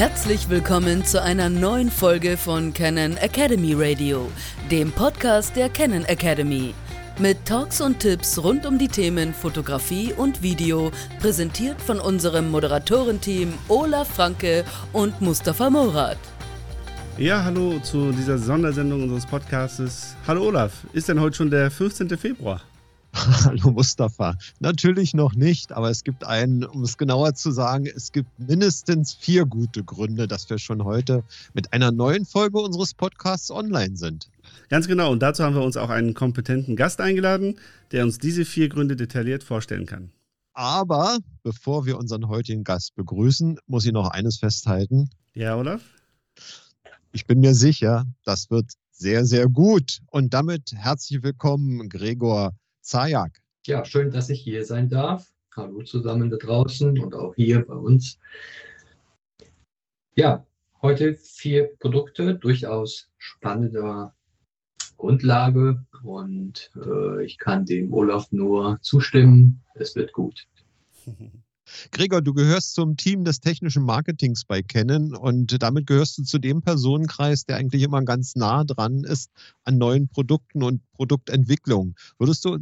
Herzlich willkommen zu einer neuen Folge von Canon Academy Radio, dem Podcast der Canon Academy. Mit Talks und Tipps rund um die Themen Fotografie und Video, präsentiert von unserem Moderatorenteam Olaf Franke und Mustafa Morat. Ja, hallo zu dieser Sondersendung unseres Podcasts. Hallo Olaf, ist denn heute schon der 15. Februar? Hallo Mustafa. Natürlich noch nicht, aber es gibt einen, um es genauer zu sagen, es gibt mindestens vier gute Gründe, dass wir schon heute mit einer neuen Folge unseres Podcasts online sind. Ganz genau, und dazu haben wir uns auch einen kompetenten Gast eingeladen, der uns diese vier Gründe detailliert vorstellen kann. Aber bevor wir unseren heutigen Gast begrüßen, muss ich noch eines festhalten. Ja, Olaf? Ich bin mir sicher, das wird sehr, sehr gut. Und damit herzlich willkommen, Gregor Zajak. Ja, schön, dass ich hier sein darf. Hallo zusammen da draußen und auch hier bei uns. Ja, heute vier Produkte, durchaus spannender Grundlage und äh, ich kann dem Olaf nur zustimmen. Es wird gut. Gregor, du gehörst zum Team des technischen Marketings bei Canon und damit gehörst du zu dem Personenkreis, der eigentlich immer ganz nah dran ist an neuen Produkten und Produktentwicklung. Würdest du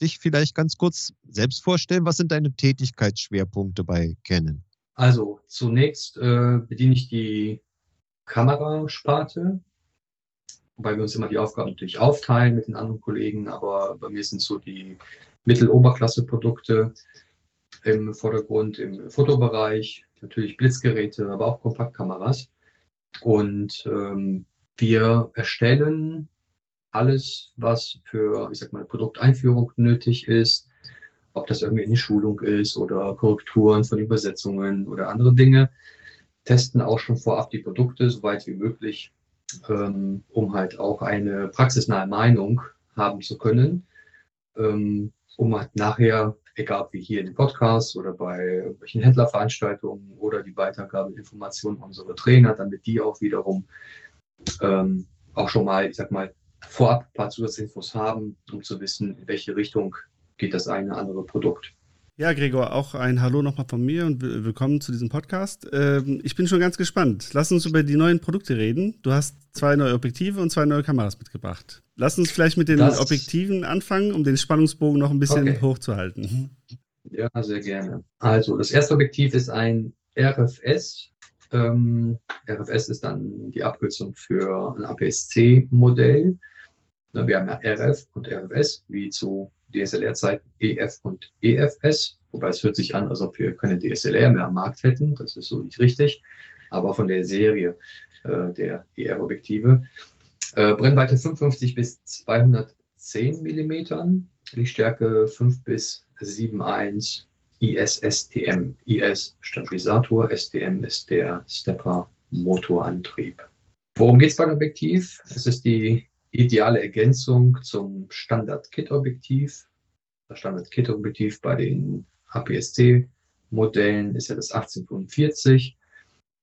dich vielleicht ganz kurz selbst vorstellen? Was sind deine Tätigkeitsschwerpunkte bei Canon? Also zunächst äh, bediene ich die Kamerasparte, wobei wir uns immer die Aufgaben natürlich aufteilen mit den anderen Kollegen, aber bei mir sind so die Mitteloberklasse-Produkte im Vordergrund im Fotobereich, natürlich Blitzgeräte, aber auch Kompaktkameras. Und ähm, wir erstellen alles, was für, ich sag mal, Produkteinführung nötig ist, ob das irgendwie eine Schulung ist oder Korrekturen von Übersetzungen oder andere Dinge, testen auch schon vorab die Produkte, soweit wie möglich, ähm, um halt auch eine praxisnahe Meinung haben zu können, ähm, um halt nachher, egal wie hier in den Podcasts oder bei irgendwelchen Händlerveranstaltungen oder die Weitergabe Informationen unserer Trainer, damit die auch wiederum ähm, auch schon mal, ich sag mal, vorab ein paar Zusatzinfos haben, um zu wissen, in welche Richtung geht das eine andere Produkt. Ja, Gregor, auch ein Hallo nochmal von mir und willkommen zu diesem Podcast. Ähm, ich bin schon ganz gespannt. Lass uns über die neuen Produkte reden. Du hast zwei neue Objektive und zwei neue Kameras mitgebracht. Lass uns vielleicht mit den das Objektiven anfangen, um den Spannungsbogen noch ein bisschen okay. hochzuhalten. Ja, sehr gerne. Also, das erste Objektiv ist ein RFS ähm, RFS ist dann die Abkürzung für ein APS-C-Modell. Wir haben ja RF und RFS, wie zu DSLR-Zeiten EF und EFS. Wobei es hört sich an, als ob wir keine DSLR mehr am Markt hätten. Das ist so nicht richtig. Aber von der Serie äh, der ER-Objektive. Äh, Brennweite 55 bis 210 Millimetern, Lichtstärke 5 bis 7,1 ISSTM. IS Stabilisator, STM ist der Stepper Motorantrieb. Worum geht es beim Objektiv? Es ist die ideale Ergänzung zum Standard-Kit-Objektiv. Das Standard-Kit-Objektiv bei den APS-C-Modellen ist ja das 1845.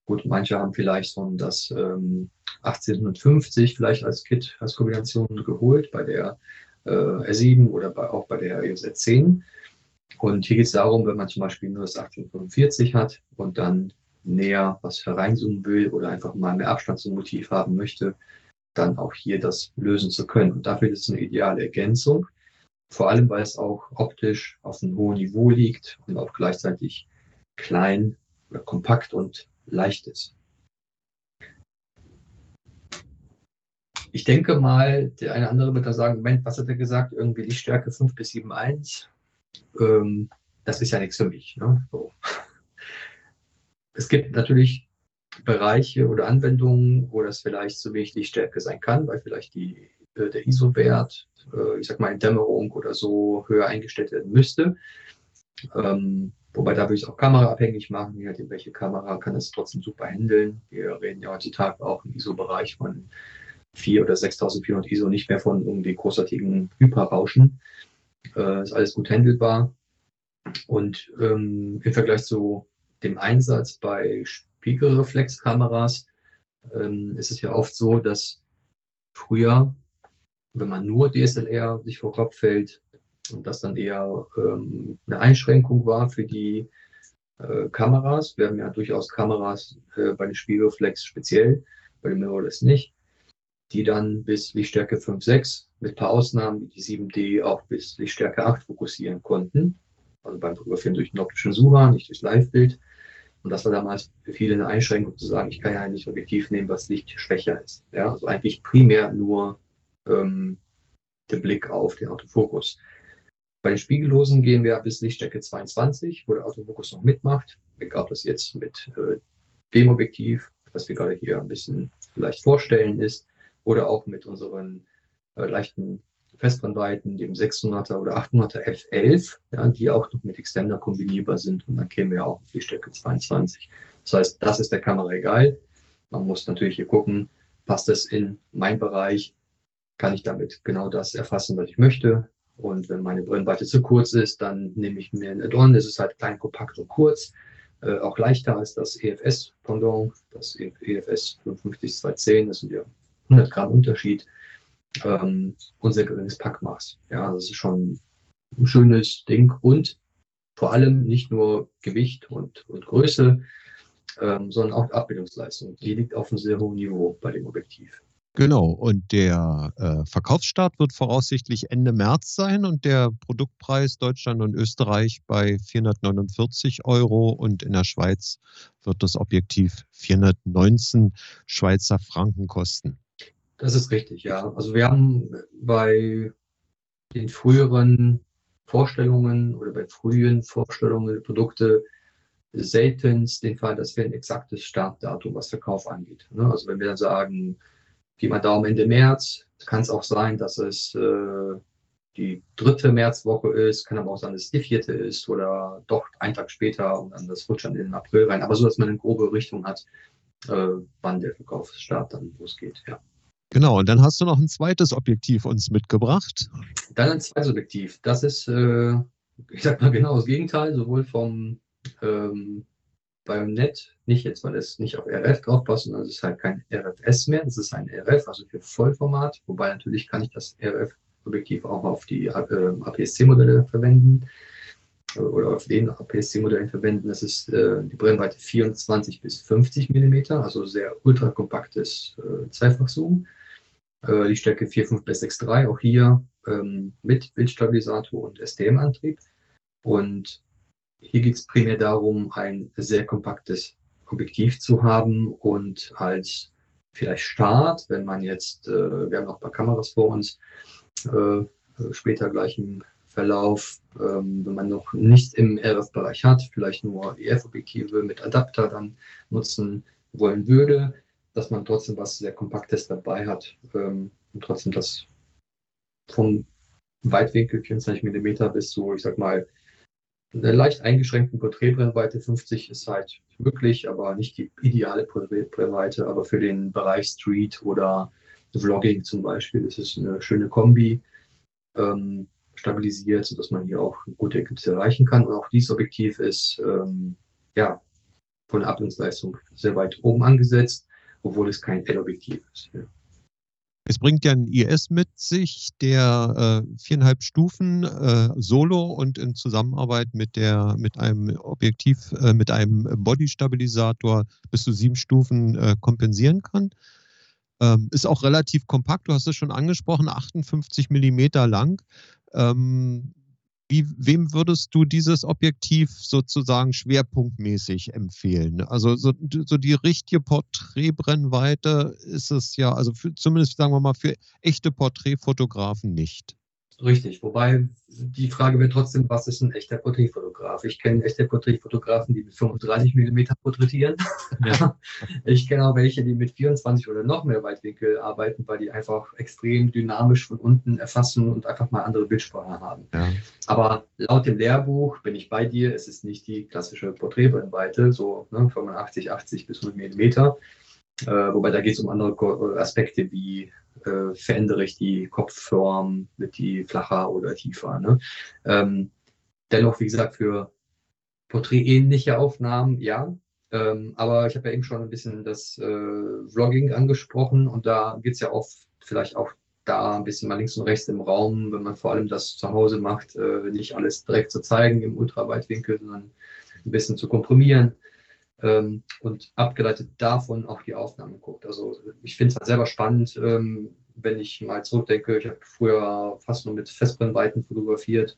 Gut, manche haben vielleicht schon das ähm, 1850 vielleicht als Kit, als Kombination geholt bei der äh, R7 oder bei, auch bei der EOS R10. Und hier geht es darum, wenn man zum Beispiel nur das 1845 hat und dann näher was hereinzoomen will oder einfach mal mehr Abstand zum Motiv haben möchte, dann auch hier das lösen zu können. Und dafür ist es eine ideale Ergänzung. Vor allem, weil es auch optisch auf einem hohen Niveau liegt und auch gleichzeitig klein oder kompakt und leicht ist. Ich denke mal, der eine andere wird da sagen, Moment, was hat er gesagt? Irgendwie die Stärke 5 bis 7,1 ähm, das ist ja nichts für mich. Ne? So. Es gibt natürlich Bereiche oder Anwendungen, wo das vielleicht zu wenig Lichtstärke sein kann, weil vielleicht die, äh, der ISO-Wert, äh, ich sag mal in Dämmerung oder so höher eingestellt werden müsste. Ähm, wobei da würde ich auch kameraabhängig machen, je nachdem, welche Kamera kann es trotzdem super handeln. Wir reden ja heutzutage auch im ISO-Bereich von 4 oder 6400 ISO, nicht mehr von irgendwie großartigen Hyperrauschen. Äh, ist alles gut handelbar. Und ähm, im Vergleich zu dem Einsatz bei Spiegelreflexkameras ähm, ist es ja oft so, dass früher, wenn man nur DSLR sich vor Kopf fällt, und das dann eher ähm, eine Einschränkung war für die äh, Kameras. Wir haben ja durchaus Kameras äh, bei den Spiegelreflex speziell, bei dem Mirrorless nicht, die dann bis Lichtstärke 5, 6 mit paar Ausnahmen wie die 7D auch bis Lichtstärke 8 fokussieren konnten. Also beim Fotografieren durch den optischen Sucher, nicht durch Live-Bild. Und das war damals für viele eine Einschränkung zu sagen, ich kann ja nicht Objektiv nehmen, was Licht schwächer ist. Ja, also eigentlich primär nur ähm, der Blick auf den Autofokus. Bei den Spiegellosen gehen wir bis Lichtstärke 22, wo der Autofokus noch mitmacht. Egal, ob das jetzt mit äh, dem Objektiv, was wir gerade hier ein bisschen vielleicht vorstellen ist, oder auch mit unseren äh, leichten Festbrennweiten, dem 600er oder 800er F11, ja, die auch noch mit Extender kombinierbar sind. Und dann kämen wir auch auf die Stärke 22. Das heißt, das ist der Kamera egal. Man muss natürlich hier gucken, passt das in mein Bereich? Kann ich damit genau das erfassen, was ich möchte? Und wenn meine Brennweite zu kurz ist, dann nehme ich mir ein Add-on. Das ist halt klein, kompakt und kurz. Äh, auch leichter als das EFS-Pendant, das EFS 55210. Das sind ja 100 Gramm Unterschied ähm, und geringes Packmaß. Ja, das ist schon ein schönes Ding und vor allem nicht nur Gewicht und, und Größe, ähm, sondern auch Abbildungsleistung. Die liegt auf einem sehr hohen Niveau bei dem Objektiv. Genau, und der äh, Verkaufsstart wird voraussichtlich Ende März sein und der Produktpreis Deutschland und Österreich bei 449 Euro und in der Schweiz wird das Objektiv 419 Schweizer Franken kosten. Das ist richtig, ja. Also wir haben bei den früheren Vorstellungen oder bei frühen Vorstellungen der Produkte seltenst den Fall, dass wir ein exaktes Startdatum, was Verkauf angeht. Ne? Also wenn wir dann sagen, Pi mal Daumen Ende März, kann es auch sein, dass es äh, die dritte Märzwoche ist, kann aber auch sein, dass es die vierte ist oder doch einen Tag später und dann das rutscht dann in den April rein. Aber so, dass man eine grobe Richtung hat, äh, wann der Verkaufsstart dann losgeht, ja. Genau, und dann hast du noch ein zweites Objektiv uns mitgebracht. Dann ein zweites Objektiv. Das ist, äh, ich sag mal genau das Gegenteil, sowohl vom ähm, Bayonet, nicht jetzt, weil es nicht auf RF draufpasst, sondern es ist halt kein RFS mehr, es ist ein RF, also für Vollformat, wobei natürlich kann ich das RF-Objektiv auch auf die äh, APS-C-Modelle verwenden oder auf den APS-C-Modellen verwenden. Das ist äh, die Brennweite 24 bis 50 mm, also sehr ultra kompaktes äh, Zweifachzoom. Äh, die Stärke 4.5 bis 6.3, auch hier ähm, mit Bildstabilisator und STM-Antrieb. Und hier geht es primär darum, ein sehr kompaktes Objektiv zu haben und als vielleicht Start, wenn man jetzt, äh, wir haben noch ein paar Kameras vor uns, äh, später gleich im Verlauf, ähm, wenn man noch nicht im RF-Bereich hat, vielleicht nur EF-Objektive mit Adapter dann nutzen wollen würde, dass man trotzdem was sehr Kompaktes dabei hat ähm, und trotzdem das vom Weitwinkel 24 mm bis zu, ich sag mal, einer leicht eingeschränkten Porträtbrennweite 50 ist halt möglich, aber nicht die ideale Porträtbrennweite. Aber für den Bereich Street oder Vlogging zum Beispiel ist es eine schöne Kombi. Ähm, stabilisiert, sodass man hier auch gute Ergebnisse erreichen kann. Und auch dieses Objektiv ist ähm, ja, von der Abbildungsleistung sehr weit oben angesetzt, obwohl es kein L-Objektiv ist. Ja. Es bringt ja ein IS mit sich, der äh, viereinhalb Stufen äh, solo und in Zusammenarbeit mit der mit einem Objektiv, äh, mit einem Body-Stabilisator bis zu sieben Stufen äh, kompensieren kann. Ähm, ist auch relativ kompakt, du hast es schon angesprochen, 58 Millimeter lang. Ähm, wie, wem würdest du dieses Objektiv sozusagen schwerpunktmäßig empfehlen? Also so, so die richtige Porträtbrennweite ist es ja, also für, zumindest sagen wir mal für echte Porträtfotografen nicht. Richtig, wobei die Frage wird trotzdem, was ist ein echter Porträtfotograf? Ich kenne echte Porträtfotografen, die mit 35 mm porträtieren. Ja. Ich kenne auch welche, die mit 24 oder noch mehr Weitwinkel arbeiten, weil die einfach extrem dynamisch von unten erfassen und einfach mal andere Bildsprache haben. Ja. Aber laut dem Lehrbuch bin ich bei dir, es ist nicht die klassische Porträtbrennweite, so ne, 85, 80 bis 100 mm. Äh, wobei da geht es um andere Aspekte wie äh, verändere ich die Kopfform, wird die flacher oder tiefer. Ne? Ähm, dennoch, wie gesagt, für porträtähnliche Aufnahmen, ja. Ähm, aber ich habe ja eben schon ein bisschen das äh, Vlogging angesprochen und da geht es ja oft vielleicht auch da ein bisschen mal links und rechts im Raum, wenn man vor allem das zu Hause macht, äh, nicht alles direkt zu zeigen im Ultraweitwinkel, sondern ein bisschen zu komprimieren ähm, und abgeleitet davon auch die Aufnahmen guckt. Also ich finde es halt selber spannend, ähm, wenn ich mal zurückdenke, ich habe früher fast nur mit Festbrennweiten fotografiert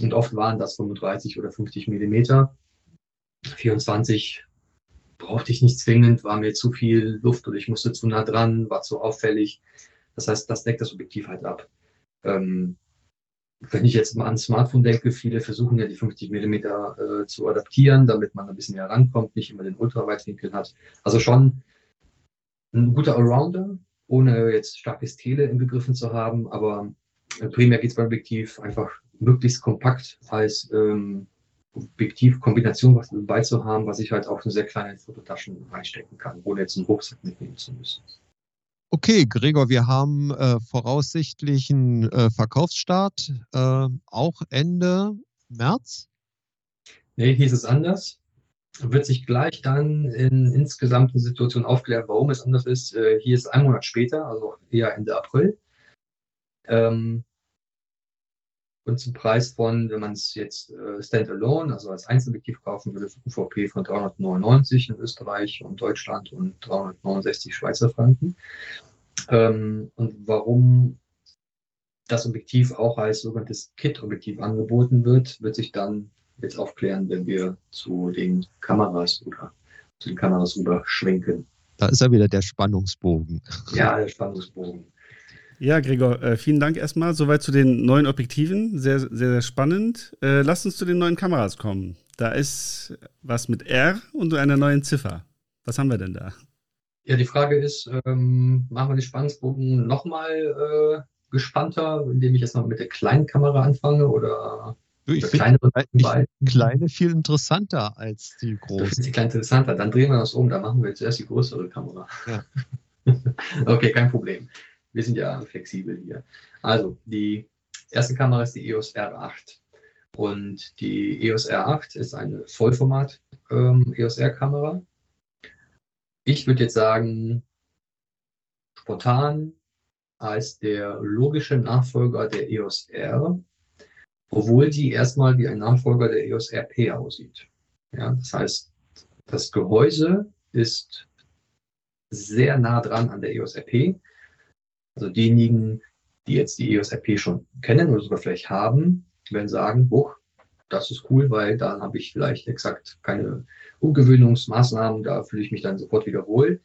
und oft waren das 35 oder 50 Millimeter. 24 brauchte ich nicht zwingend, war mir zu viel Luft oder ich musste zu nah dran, war zu auffällig. Das heißt, das deckt das Objektiv halt ab. Ähm, wenn ich jetzt mal an Smartphone denke, viele versuchen ja die 50 Millimeter äh, zu adaptieren, damit man ein bisschen mehr rankommt, nicht immer den Ultraweitwinkel hat. Also schon ein guter Allrounder, ohne jetzt starkes Tele inbegriffen zu haben, aber äh, primär geht es beim Objektiv einfach möglichst kompakt als ähm, Objektivkombination was dabei zu haben, was ich halt auch in sehr kleine Fototaschen reinstecken kann, ohne jetzt einen Rucksack mitnehmen zu müssen. Okay, Gregor, wir haben äh, voraussichtlich einen äh, Verkaufsstart äh, auch Ende März. Nee, hieß es anders. Wird sich gleich dann in insgesamt eine Situation aufklären, warum es anders ist. Äh, hier ist ein Monat später, also eher Ende April. Ähm, und zum Preis von, wenn man es jetzt äh, standalone, also als Einzelobjektiv kaufen würde, UVP von 399 in Österreich und Deutschland und 369 Schweizer Franken. Ähm, und warum das Objektiv auch als sogenanntes Kit-Objektiv angeboten wird, wird sich dann jetzt aufklären, wenn wir zu den Kameras oder zu den Kameras rüber schwenken. Da ist ja wieder der Spannungsbogen. Ja, der Spannungsbogen. Ja, Gregor, äh, vielen Dank erstmal. Soweit zu den neuen Objektiven. Sehr, sehr, sehr spannend. Äh, lass uns zu den neuen Kameras kommen. Da ist was mit R und einer neuen Ziffer. Was haben wir denn da? Ja, die Frage ist, ähm, machen wir den Spannungsbogen nochmal äh, gespannter, indem ich jetzt mal mit der kleinen Kamera anfange oder ich finde die kleine viel interessanter als die große. Das ist die kleine interessanter. Dann drehen wir das um. Dann machen wir zuerst die größere Kamera. Ja. okay, kein Problem. Wir sind ja flexibel hier. Also, die erste Kamera ist die EOS R8. Und die EOS R8 ist eine Vollformat ähm, EOS R-Kamera. Ich würde jetzt sagen, spontan als der logische Nachfolger der EOS R, obwohl die erstmal wie ein Nachfolger der EOS RP aussieht. Ja, das heißt, das Gehäuse ist sehr nah dran an der EOS RP. Also diejenigen, die jetzt die EOS RP schon kennen oder sogar vielleicht haben, werden sagen, hoch, das ist cool, weil da habe ich vielleicht exakt keine Umgewöhnungsmaßnahmen, da fühle ich mich dann sofort wieder wohl.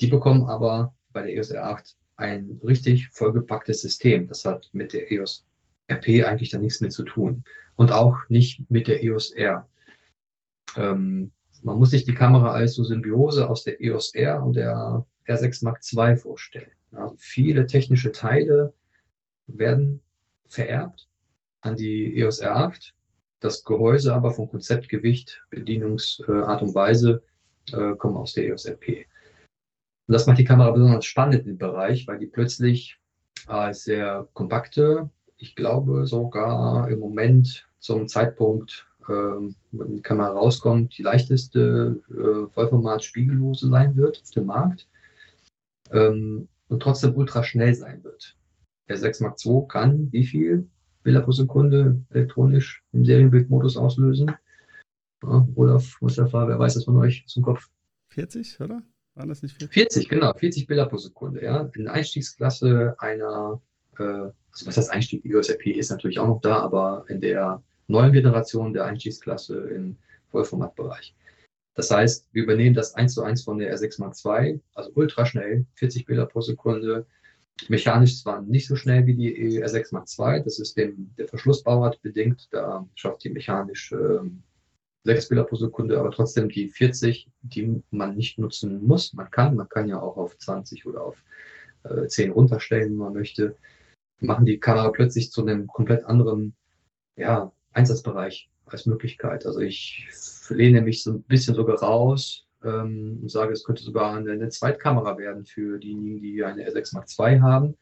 Die bekommen aber bei der EOS R8 ein richtig vollgepacktes System. Das hat mit der EOS RP eigentlich dann nichts mehr zu tun. Und auch nicht mit der EOS R. Ähm, man muss sich die Kamera als so Symbiose aus der EOS R und der R6 Mark II vorstellen. Also viele technische Teile werden vererbt an die EOS R8. Das Gehäuse aber vom Konzept, Gewicht, Bedienungsart und Weise äh, kommen aus der EOS RP. Und das macht die Kamera besonders spannend im Bereich, weil die plötzlich äh, sehr kompakte, ich glaube sogar im Moment zum Zeitpunkt, äh, wenn die Kamera rauskommt, die leichteste äh, Vollformat spiegellose sein wird auf dem Markt. Ähm, und trotzdem ultra schnell sein wird. Der 6 Mark II kann wie viel Bilder pro Sekunde elektronisch im Serienbildmodus auslösen? Ja, Olaf, Mustafa, wer weiß das von euch zum Kopf? 40, oder? Waren das nicht 40? 40, genau, 40 Bilder pro Sekunde, ja. In der Einstiegsklasse einer, äh, also was heißt Einstieg? Die USRP ist natürlich auch noch da, aber in der neuen Generation der Einstiegsklasse im Vollformatbereich. Das heißt, wir übernehmen das eins zu eins von der R6 Mark II, also ultra schnell, 40 Bilder pro Sekunde. Mechanisch zwar nicht so schnell wie die R6 Mark II, das ist dem der Verschlussbauart bedingt, da schafft die mechanisch äh, 6 Bilder pro Sekunde, aber trotzdem die 40, die man nicht nutzen muss. Man kann, man kann ja auch auf 20 oder auf äh, 10 runterstellen, wenn man möchte. Machen die Kamera plötzlich zu einem komplett anderen ja, Einsatzbereich als Möglichkeit. Also ich lehne mich so ein bisschen sogar raus ähm, und sage, es könnte sogar eine, eine, Zweitkamera werden für diejenigen, die eine R6 Mark II haben,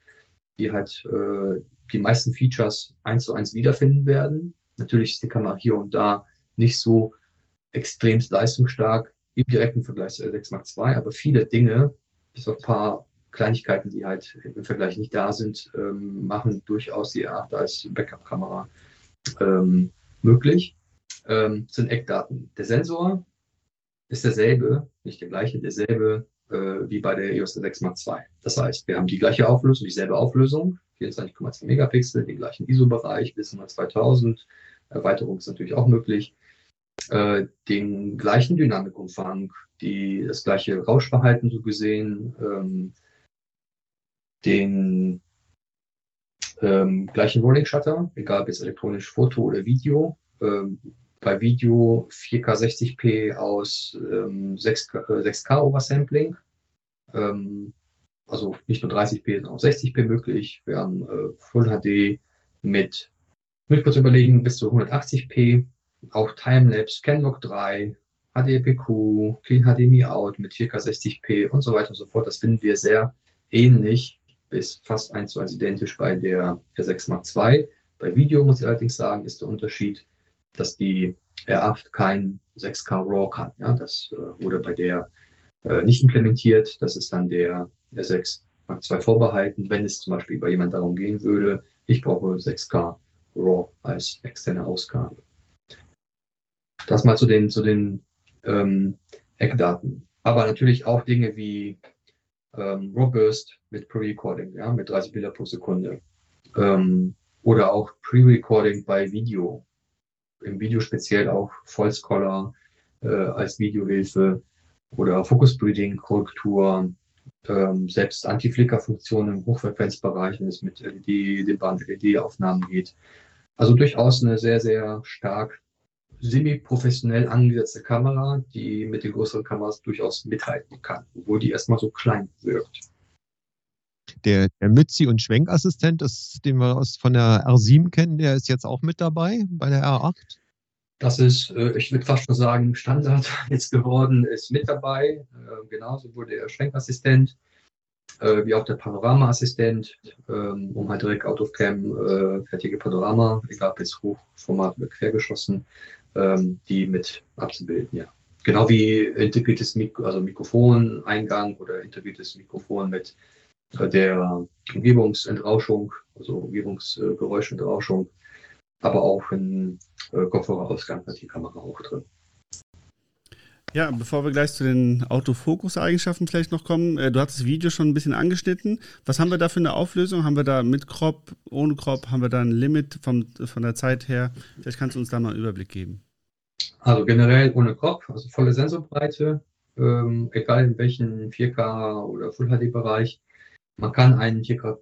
die halt äh, die meisten Features eins zu eins wiederfinden werden. Natürlich ist die Kamera hier und da nicht so extremst leistungsstark im direkten Vergleich zur R6 Mark II, aber viele Dinge, bis auf ein paar Kleinigkeiten, die halt im Vergleich nicht da sind, ähm, machen durchaus die R8 als Backup-Kamera ähm, möglich. Ähm, sind Eckdaten. Der Sensor ist derselbe, nicht der gleiche, derselbe äh, wie bei der EOS 6 Mark II. Das heißt, wir haben die gleiche Auflösung, dieselbe Auflösung, 24,2 Megapixel, den gleichen ISO-Bereich bis 2000. Erweiterung ist natürlich auch möglich. Äh, den gleichen Dynamikumfang, die, das gleiche Rauschverhalten so gesehen, ähm, den ähm, gleichen Rolling Shutter, egal ob jetzt elektronisch Foto oder Video. Ähm, bei Video 4K 60p aus ähm, 6, äh, 6K Oversampling. Ähm, also nicht nur 30p, sondern auch 60p möglich. Wir haben äh, Full HD mit, mit kurz überlegen, bis zu 180p, auch Timelapse, Canlock 3, HDPQ, Clean HDMI Out mit 4K 60p und so weiter und so fort. Das finden wir sehr ähnlich bis fast eins zu eins identisch bei der R6 Mark II. Bei Video muss ich allerdings sagen, ist der Unterschied, dass die R8 kein 6K RAW kann. Ja, das äh, wurde bei der äh, nicht implementiert. Das ist dann der R6 Mark II vorbehalten, wenn es zum Beispiel bei jemand darum gehen würde, ich brauche 6K RAW als externe Ausgabe. Das mal zu den, zu den ähm, Eckdaten. Aber natürlich auch Dinge wie ähm, RAW Burst mit Pre-Recording, ja, mit 30 Bilder pro Sekunde. Ähm, oder auch Pre-Recording bei Video. Im Video speziell auch Color äh, als Videohilfe oder Focus Breeding, Korrektur, ähm, selbst Anti-Flicker-Funktionen im Hochfrequenzbereich, wenn es mit LED, den Band-LED-Aufnahmen geht. Also durchaus eine sehr, sehr stark semi-professionell angesetzte Kamera, die mit den größeren Kameras durchaus mithalten kann, obwohl die erstmal so klein wirkt. Der, der Mützi- und Schwenkassistent, das, den wir aus, von der R7 kennen, der ist jetzt auch mit dabei bei der R8? Das ist, äh, ich würde fast schon sagen, Standard jetzt geworden, ist mit dabei. Äh, genauso wurde der Schwenkassistent, äh, wie auch der Panoramaassistent, ähm, um halt direkt out of cam äh, fertige Panorama, egal ob jetzt Hochformat oder quergeschossen, ähm, die mit abzubilden, ja. Genau wie integriertes Mikro, also Mikrofoneingang oder integriertes Mikrofon mit der Umgebungsentrauschung, also Umgebungsgeräuschentrauschung, aber auch ein äh, Kopfhörerausgang hat die Kamera auch drin. Ja, bevor wir gleich zu den Autofokus-Eigenschaften vielleicht noch kommen, äh, du hast das Video schon ein bisschen angeschnitten. Was haben wir da für eine Auflösung? Haben wir da mit Crop, ohne Crop? Haben wir da ein Limit vom, von der Zeit her? Vielleicht kannst du uns da mal einen Überblick geben. Also generell ohne Crop, also volle Sensorbreite, ähm, egal in welchem 4K oder Full HD-Bereich. Man kann einen 4K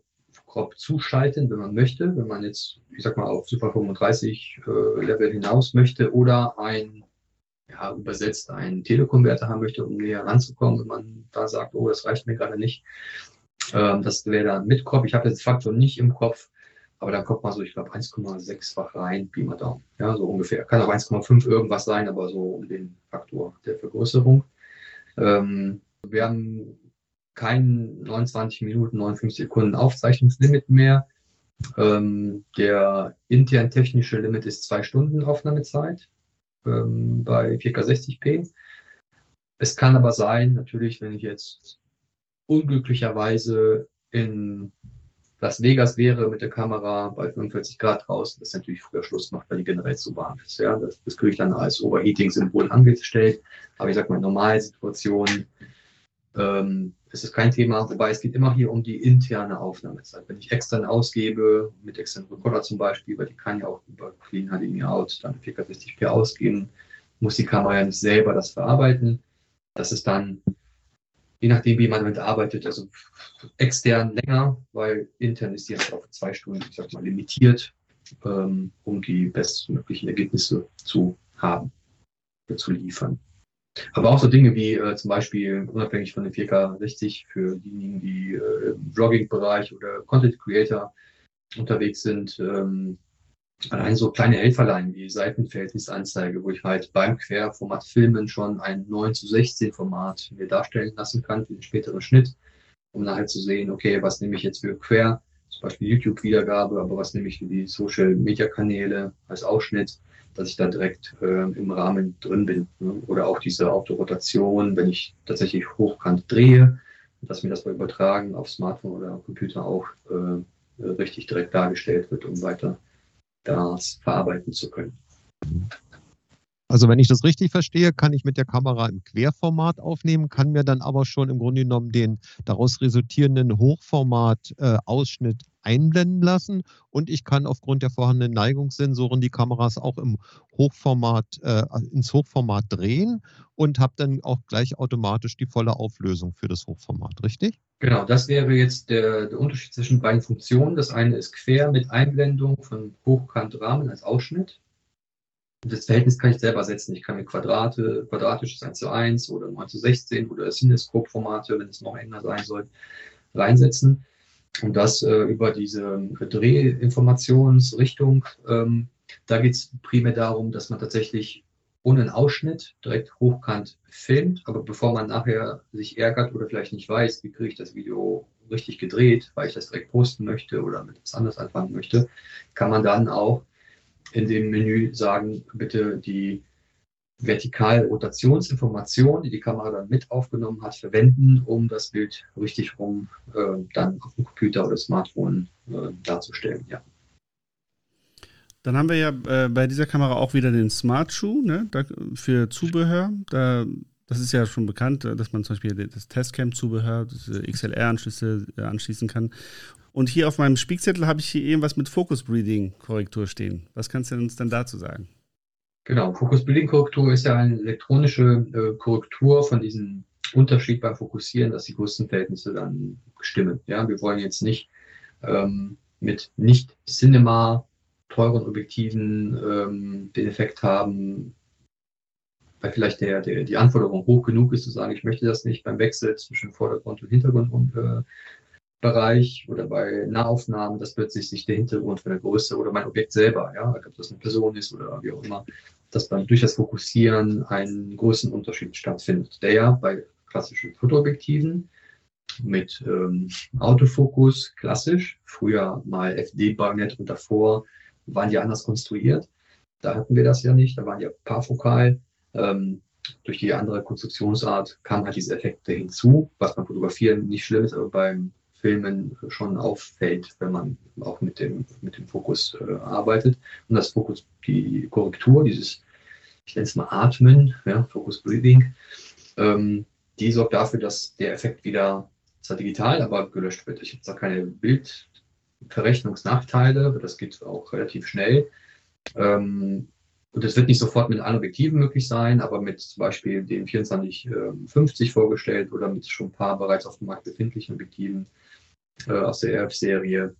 Crop zuschalten, wenn man möchte, wenn man jetzt, ich sag mal, auf Super 35 äh, Level hinaus möchte oder ein ja, übersetzt einen Telekonverter haben möchte, um näher ranzukommen, wenn man da sagt, oh, das reicht mir gerade nicht. Ähm, das wäre dann mit Kopf. Ich habe jetzt Faktor nicht im Kopf, aber da kommt man so, ich glaube, 1,6-fach rein, Pi mal Daumen. Ja, so ungefähr. Kann auch 1,5 irgendwas sein, aber so um den Faktor der Vergrößerung. Ähm, wir haben kein 29 Minuten, 59 Sekunden Aufzeichnungslimit mehr. Ähm, der intern technische Limit ist zwei Stunden Aufnahmezeit ähm, bei 4K 60p. Es kann aber sein, natürlich, wenn ich jetzt unglücklicherweise in Las Vegas wäre mit der Kamera bei 45 Grad draußen, das natürlich früher Schluss macht, weil die generell zu warm ist. Ja, das, das kriege ich dann als Overheating-Symbol angestellt. Aber ich sag mal, in normalen Situationen ähm, ist es kein Thema. Wobei es geht immer hier um die interne Aufnahmezeit. Wenn ich extern ausgebe, mit externen Recorder zum Beispiel, weil die kann ja auch über Clean HDMI Out dann 4K60p ausgeben, muss die Kamera ja nicht selber das verarbeiten. Das ist dann, je nachdem, wie man damit arbeitet, also extern länger, weil intern ist die jetzt auf zwei Stunden, ich sag mal, limitiert, ähm, um die bestmöglichen Ergebnisse zu haben, zu liefern. Aber auch so Dinge wie äh, zum Beispiel, unabhängig von den 4K 60, für diejenigen, die äh, im Vlogging-Bereich oder Content Creator unterwegs sind, ähm, allein so kleine Helferlein wie Seitenverhältnisanzeige, wo ich halt beim Querformat Filmen schon ein 9 zu 16 Format mir darstellen lassen kann für den späteren Schnitt, um dann halt zu sehen, okay, was nehme ich jetzt für Quer, zum Beispiel YouTube-Wiedergabe, aber was nehme ich für die Social-Media-Kanäle als Ausschnitt dass ich da direkt äh, im Rahmen drin bin. Ne? Oder auch diese Autorotation, wenn ich tatsächlich hochkant drehe, dass mir das bei Übertragen auf Smartphone oder Computer auch äh, richtig direkt dargestellt wird, um weiter das verarbeiten zu können. Also wenn ich das richtig verstehe, kann ich mit der Kamera im Querformat aufnehmen, kann mir dann aber schon im Grunde genommen den daraus resultierenden Hochformat-Ausschnitt äh, einblenden lassen und ich kann aufgrund der vorhandenen Neigungssensoren die Kameras auch im Hochformat, äh, ins Hochformat drehen und habe dann auch gleich automatisch die volle Auflösung für das Hochformat, richtig? Genau, das wäre jetzt der, der Unterschied zwischen beiden Funktionen. Das eine ist quer mit Einblendung von Hochkantrahmen als Ausschnitt das Verhältnis kann ich selber setzen. Ich kann mir Quadrate, quadratisches 1 zu 1 oder 9 zu 16 oder Cinescope-Formate, wenn es noch enger sein soll, reinsetzen. Und das äh, über diese Drehinformationsrichtung. Ähm, da geht es primär darum, dass man tatsächlich ohne einen Ausschnitt direkt hochkant filmt. Aber bevor man nachher sich ärgert oder vielleicht nicht weiß, wie kriege ich das Video richtig gedreht, weil ich das direkt posten möchte oder mit etwas anderes anfangen möchte, kann man dann auch in dem Menü sagen, bitte die Vertikalrotationsinformation, die die Kamera dann mit aufgenommen hat, verwenden, um das Bild richtig rum äh, dann auf dem Computer oder Smartphone äh, darzustellen. Ja. Dann haben wir ja äh, bei dieser Kamera auch wieder den Smart Shoe ne, für Zubehör. Da, das ist ja schon bekannt, dass man zum Beispiel das Testcam-Zubehör, XLR-Anschlüsse äh, anschließen kann. Und hier auf meinem Spiegzettel habe ich hier eben was mit Focus Breeding Korrektur stehen. Was kannst du uns denn dazu sagen? Genau, Focus Breeding Korrektur ist ja eine elektronische äh, Korrektur von diesem Unterschied beim Fokussieren, dass die Größenverhältnisse dann stimmen. Ja, wir wollen jetzt nicht ähm, mit nicht Cinema teuren Objektiven ähm, den Effekt haben, weil vielleicht der, der, die Anforderung hoch genug ist, zu sagen, ich möchte das nicht beim Wechsel zwischen Vordergrund und Hintergrund und, äh, oder bei Nahaufnahmen, dass plötzlich sich der Hintergrund von der Größe oder mein Objekt selber, ja, ob das eine Person ist oder wie auch immer, dass dann durch das Fokussieren einen großen Unterschied stattfindet, der ja bei klassischen Fotoobjektiven mit ähm, Autofokus klassisch, früher mal FD-Bagnett und davor waren die anders konstruiert. Da hatten wir das ja nicht, da waren die parfokal. Ähm, durch die andere Konstruktionsart kamen halt diese Effekte hinzu, was beim Fotografieren nicht schlimm ist, aber beim Filmen schon auffällt, wenn man auch mit dem, mit dem Fokus äh, arbeitet. Und das Fokus, die Korrektur, dieses, ich nenne es mal Atmen, ja, Focus Breathing, ähm, die sorgt dafür, dass der Effekt wieder, zwar digital, aber gelöscht wird. Ich habe da keine Bildverrechnungsnachteile, das geht auch relativ schnell. Ähm, und das wird nicht sofort mit allen Objektiven möglich sein, aber mit zum Beispiel den 2450 vorgestellt oder mit schon ein paar bereits auf dem Markt befindlichen Objektiven äh, aus der RF-Serie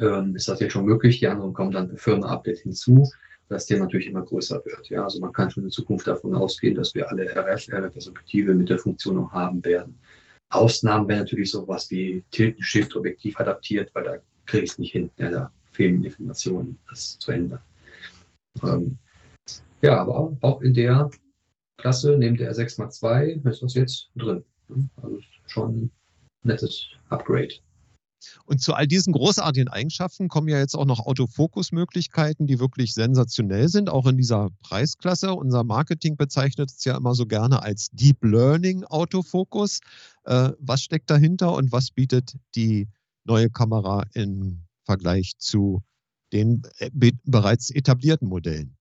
ähm, ist das jetzt schon möglich. Die anderen kommen dann per Firma-Update hinzu, dass der natürlich immer größer wird. Ja, also man kann schon in Zukunft davon ausgehen, dass wir alle RF, RF-Objektive mit der Funktion noch haben werden. Ausnahmen wären natürlich sowas wie Tilt-Shift-Objektiv adaptiert, weil da kriege ich es nicht hin. Ja, da fehlen Informationen, das zu ändern. Ähm, ja, aber auch in der Klasse, neben der R6 Mark II, ist das jetzt drin. Also schon nettes Upgrade. Und zu all diesen großartigen Eigenschaften kommen ja jetzt auch noch Autofokus-Möglichkeiten, die wirklich sensationell sind, auch in dieser Preisklasse. Unser Marketing bezeichnet es ja immer so gerne als Deep Learning Autofokus. Äh, was steckt dahinter und was bietet die neue Kamera im Vergleich zu den äh, bereits etablierten Modellen?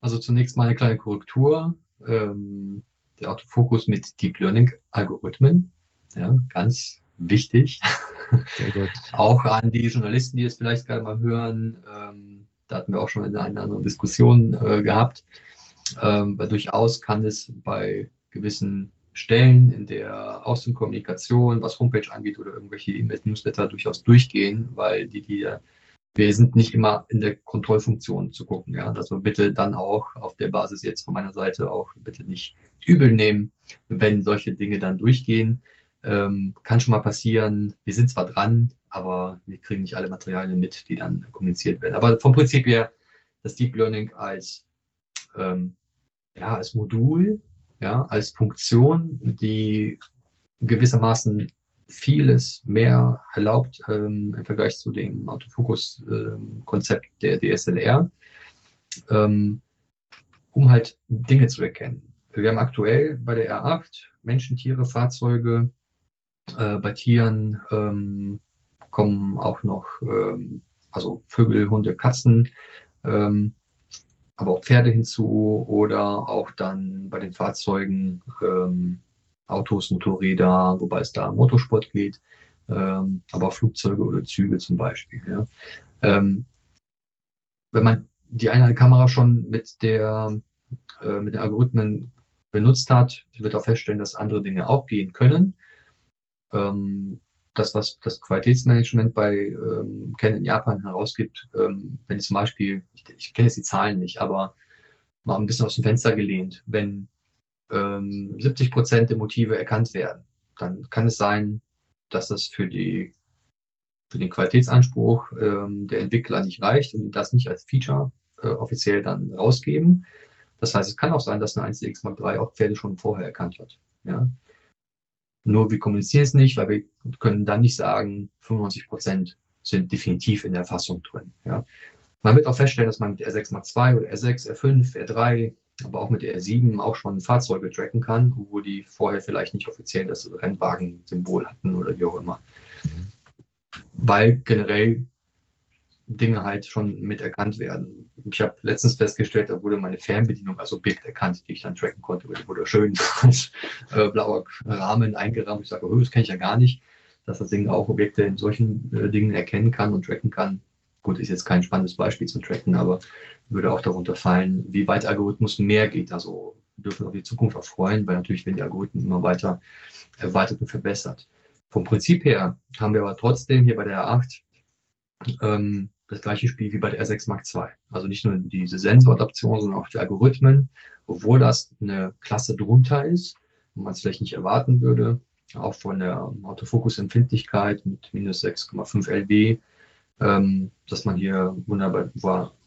Also zunächst mal eine kleine Korrektur. Ähm, der Autofokus mit Deep Learning Algorithmen ja, ganz wichtig. auch an die Journalisten, die es vielleicht gerade mal hören. Ähm, da hatten wir auch schon in einer anderen Diskussion äh, gehabt. Ähm, weil durchaus kann es bei gewissen Stellen in der Außenkommunikation, was Homepage angeht oder irgendwelche E-Mail-Newsletter durchaus durchgehen, weil die, die wir sind nicht immer in der Kontrollfunktion zu gucken. Ja? Also bitte dann auch auf der Basis jetzt von meiner Seite auch bitte nicht übel nehmen, wenn solche Dinge dann durchgehen. Ähm, kann schon mal passieren. Wir sind zwar dran, aber wir kriegen nicht alle Materialien mit, die dann kommuniziert werden. Aber vom Prinzip her, das Deep Learning als, ähm, ja, als Modul, ja, als Funktion, die gewissermaßen vieles mehr erlaubt ähm, im Vergleich zu dem Autofokus-Konzept der DSLR, ähm, um halt Dinge zu erkennen. Wir haben aktuell bei der R8 Menschen, Tiere, Fahrzeuge Äh, bei Tieren ähm, kommen auch noch ähm, also Vögel, Hunde, Katzen, ähm, aber auch Pferde hinzu oder auch dann bei den Fahrzeugen ähm, Autos, Motorräder, wobei es da Motorsport geht, ähm, aber Flugzeuge oder Züge zum Beispiel. Ja. Ähm, wenn man die eine Kamera schon mit der äh, mit den Algorithmen benutzt hat, wird auch feststellen, dass andere Dinge auch gehen können. Ähm, das, was das Qualitätsmanagement bei ähm, Canon in Japan herausgibt, ähm, wenn zum Beispiel, ich, ich kenne jetzt die Zahlen nicht, aber mal ein bisschen aus dem Fenster gelehnt, wenn ähm, 70 Prozent der Motive erkannt werden, dann kann es sein, dass das für die für den Qualitätsanspruch ähm, der Entwickler nicht reicht und das nicht als Feature äh, offiziell dann rausgeben. Das heißt, es kann auch sein, dass eine 1DX Mark III auch Pferde schon vorher erkannt hat. Ja? Nur wir kommunizieren es nicht, weil wir können dann nicht sagen, 95 Prozent sind definitiv in der Fassung drin. Ja. Man wird auch feststellen, dass man mit R6 Mark II oder R6, R5, R3, aber auch mit der R7 auch schon Fahrzeuge tracken kann, wo die vorher vielleicht nicht offiziell das Rennwagen-Symbol hatten oder wie auch immer. Weil generell Dinge halt schon mit erkannt werden. Ich habe letztens festgestellt, da wurde meine Fernbedienung als Objekt erkannt, die ich dann tracken konnte. Die wurde schön als äh, blauer Rahmen eingerahmt. Ich sage, oh, das kenne ich ja gar nicht, dass das Ding auch Objekte in solchen äh, Dingen erkennen kann und tracken kann. Gut, ist jetzt kein spannendes Beispiel zum Tracken, aber würde auch darunter fallen, wie weit Algorithmus mehr geht. Also wir dürfen auf die Zukunft auch freuen, weil natürlich werden die Algorithmen immer weiter erweitert und verbessert. Vom Prinzip her haben wir aber trotzdem hier bei der R8 ähm, das gleiche Spiel wie bei der R6 Mark II. Also nicht nur diese Sensoradaption, sondern auch die Algorithmen, obwohl das eine Klasse drunter ist und man es vielleicht nicht erwarten würde, auch von der Autofokus-Empfindlichkeit mit minus 6,5 LB, ähm, dass man hier wunderbar,